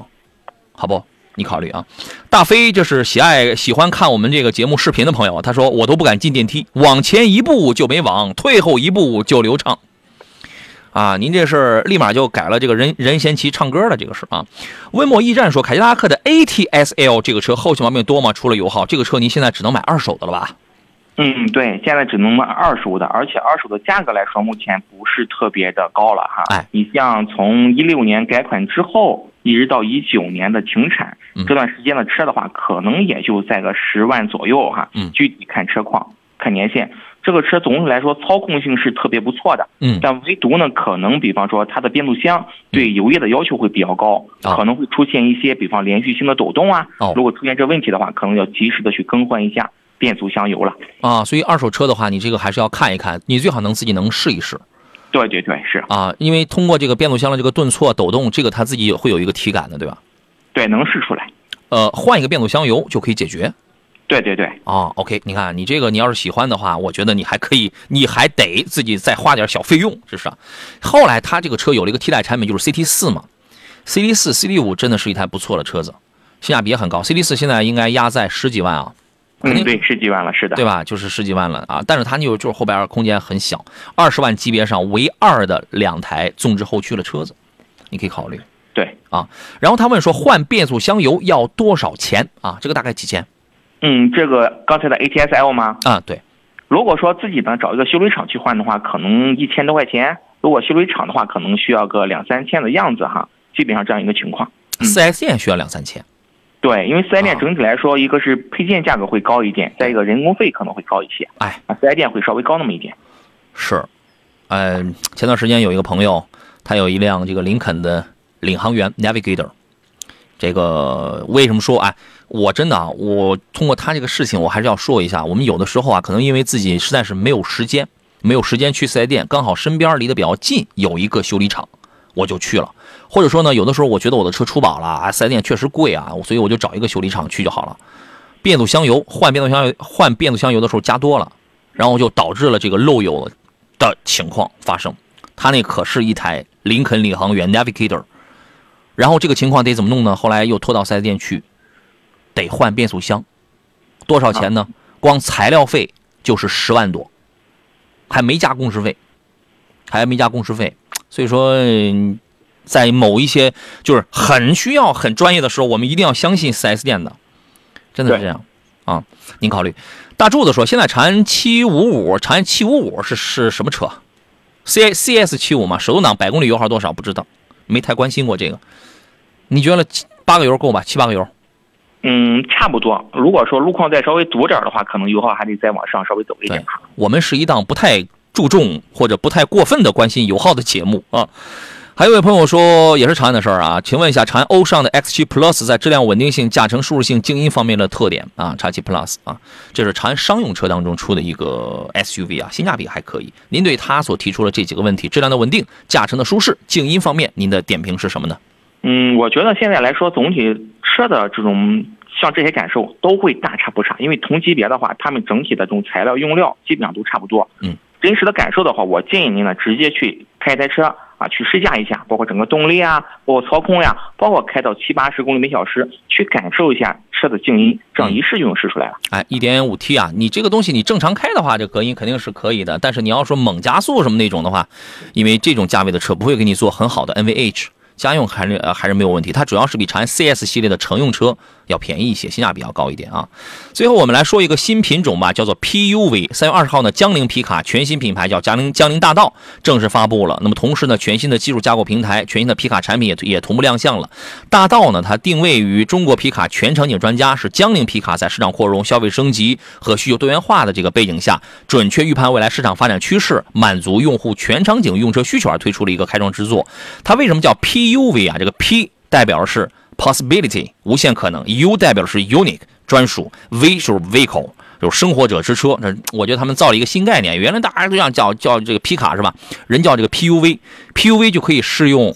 好不？你考虑啊。大飞就是喜爱喜欢看我们这个节目视频的朋友，他说我都不敢进电梯，往前一步就没网，退后一步就流畅。啊，您这是立马就改了这个任任贤齐唱歌的这个事啊。温墨驿站说，凯迪拉克的 ATS-L 这个车后期毛病多吗？除了油耗，这个车您现在只能买二手的了吧？嗯，对，现在只能卖二手的，而且二手的价格来说，目前不是特别的高了哈。哎，你像从一六年改款之后，一直到一九年的停产这段时间的车的话，可能也就在个十万左右哈。嗯，具体看车况、看年限。这个车总体来说操控性是特别不错的。嗯，但唯独呢，可能比方说它的变速箱对油液的要求会比较高，可能会出现一些，比方连续性的抖动啊。哦，如果出现这问题的话，可能要及时的去更换一下。变速箱油了啊，所以二手车的话，你这个还是要看一看，你最好能自己能试一试。对对对，是啊，因为通过这个变速箱的这个顿挫、抖动，这个他自己会有一个体感的，对吧？对，能试出来。呃，换一个变速箱油就可以解决。对对对。啊，OK，你看你这个，你要是喜欢的话，我觉得你还可以，你还得自己再花点小费用，是不是？后来他这个车有了一个替代产品，就是 CT 四嘛，CT 四、CT 五真的是一台不错的车子，性价比也很高。CT 四现在应该压在十几万啊。嗯，对，十几万了，是的，对吧？就是十几万了啊！但是它就就是后边空间很小，二十万级别上唯二的两台纵置后驱的车子，你可以考虑。对啊，然后他问说换变速箱油要多少钱啊？这个大概几千？嗯，这个刚才的 ATS-L 吗？啊，对。如果说自己呢找一个修理厂去换的话，可能一千多块钱；如果修理厂的话，可能需要个两三千的样子哈，基本上这样一个情况。四 S 店需要两三千。对，因为四 S 店整体来说，一个是配件价格会高一点，再一个人工费可能会高一些。哎，啊，四 S 店会稍微高那么一点。是，嗯，前段时间有一个朋友，他有一辆这个林肯的领航员 Navigator。这个为什么说哎，我真的啊，我通过他这个事情，我还是要说一下，我们有的时候啊，可能因为自己实在是没有时间，没有时间去四 S 店，刚好身边离得比较近有一个修理厂，我就去了。或者说呢，有的时候我觉得我的车出保了啊，四 S 店确实贵啊，所以我就找一个修理厂去就好了。变速箱油换变速箱油换变速箱油的时候加多了，然后就导致了这个漏油的情况发生。它那可是一台林肯领航员 Navigator，然后这个情况得怎么弄呢？后来又拖到四 S 店去，得换变速箱，多少钱呢？光材料费就是十万多，还没加工时费，还没加工时费，所以说。在某一些就是很需要很专业的时候，我们一定要相信 4S 店的，真的是这样啊。您考虑。大柱子说，现在长安七五五，长安七五五是是什么车？C C S 七五嘛，手动挡，百公里油耗多少不知道，没太关心过这个。你觉得七八个油够吧？七八个油？嗯，差不多。如果说路况再稍微堵点的话，可能油耗还得再往上稍微走一点。我们是一档不太注重或者不太过分的关心油耗的节目啊。还有位朋友说，也是长安的事儿啊，请问一下，长安欧尚的 X7 Plus 在质量稳定性、驾乘舒适性、静音方面的特点啊？X7 Plus 啊，这是长安商用车当中出的一个 SUV 啊，性价比还可以。您对它所提出的这几个问题，质量的稳定、驾乘的舒适、静音方面，您的点评是什么呢？嗯，我觉得现在来说，总体车的这种像这些感受都会大差不差，因为同级别的话，他们整体的这种材料用料基本上都差不多。嗯，真实的感受的话，我建议您呢直接去开一台车啊，去试驾一下，包括整个动力啊，包括操控呀、包括开到七八十公里每小时，去感受一下车的静音，这样一试就能试出来了。哎，一点五 T 啊，你这个东西你正常开的话，这隔音肯定是可以的。但是你要说猛加速什么那种的话，因为这种价位的车不会给你做很好的 NVH。家用还是呃还是没有问题，它主要是比长安 CS 系列的乘用车要便宜一些，性价比要高一点啊。最后我们来说一个新品种吧，叫做 PUV。三月二十号呢，江铃皮卡全新品牌叫江铃江铃大道正式发布了。那么同时呢，全新的技术架构平台、全新的皮卡产品也也同步亮相了。大道呢，它定位于中国皮卡全场景专家，是江铃皮卡在市场扩容、消费升级和需求多元化的这个背景下，准确预判未来市场发展趋势，满足用户全场景用车需求而推出了一个开创之作。它为什么叫 PUV 啊？这个 P 代表的是 possibility 无限可能，U 代表的是 unique 专属，V 就是 vehicle 就是生活者之车。那我觉得他们造了一个新概念，原来大家都想叫叫这个皮卡是吧？人叫这个 PUV，PUV 就可以适用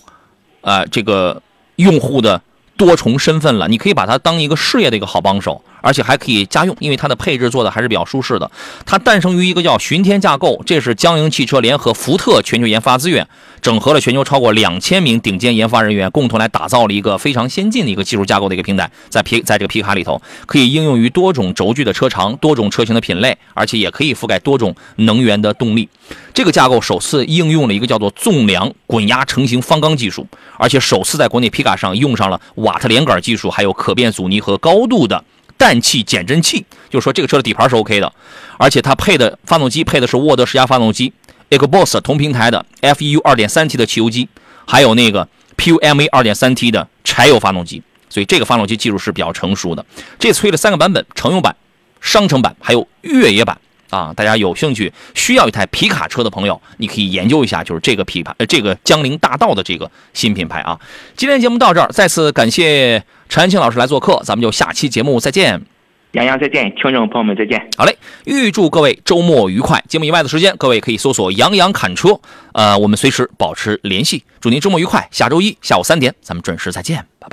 呃这个用户的多重身份了。你可以把它当一个事业的一个好帮手。而且还可以家用，因为它的配置做的还是比较舒适的。它诞生于一个叫巡天架构，这是江铃汽车联合福特全球研发资源，整合了全球超过两千名顶尖研发人员，共同来打造了一个非常先进的一个技术架构的一个平台。在皮在这个皮卡里头，可以应用于多种轴距的车长、多种车型的品类，而且也可以覆盖多种能源的动力。这个架构首次应用了一个叫做纵梁滚压成型方钢技术，而且首次在国内皮卡上用上了瓦特连杆技术，还有可变阻尼和高度的。氮气减震器，就是说这个车的底盘是 OK 的，而且它配的发动机配的是沃德十佳发动机 EcoBoss 同平台的 FEU 2.3T 的汽油机，还有那个 PUMA 2.3T 的柴油发动机，所以这个发动机技术是比较成熟的。这次推了三个版本：乘用版、商城版，还有越野版啊。大家有兴趣需要一台皮卡车的朋友，你可以研究一下，就是这个皮牌，呃，这个江铃大道的这个新品牌啊。今天节目到这儿，再次感谢。陈安庆老师来做客，咱们就下期节目再见。杨洋再见，听众朋友们再见。好嘞，预祝各位周末愉快。节目以外的时间，各位可以搜索“杨洋侃车”，呃，我们随时保持联系。祝您周末愉快，下周一下午三点，咱们准时再见，拜拜。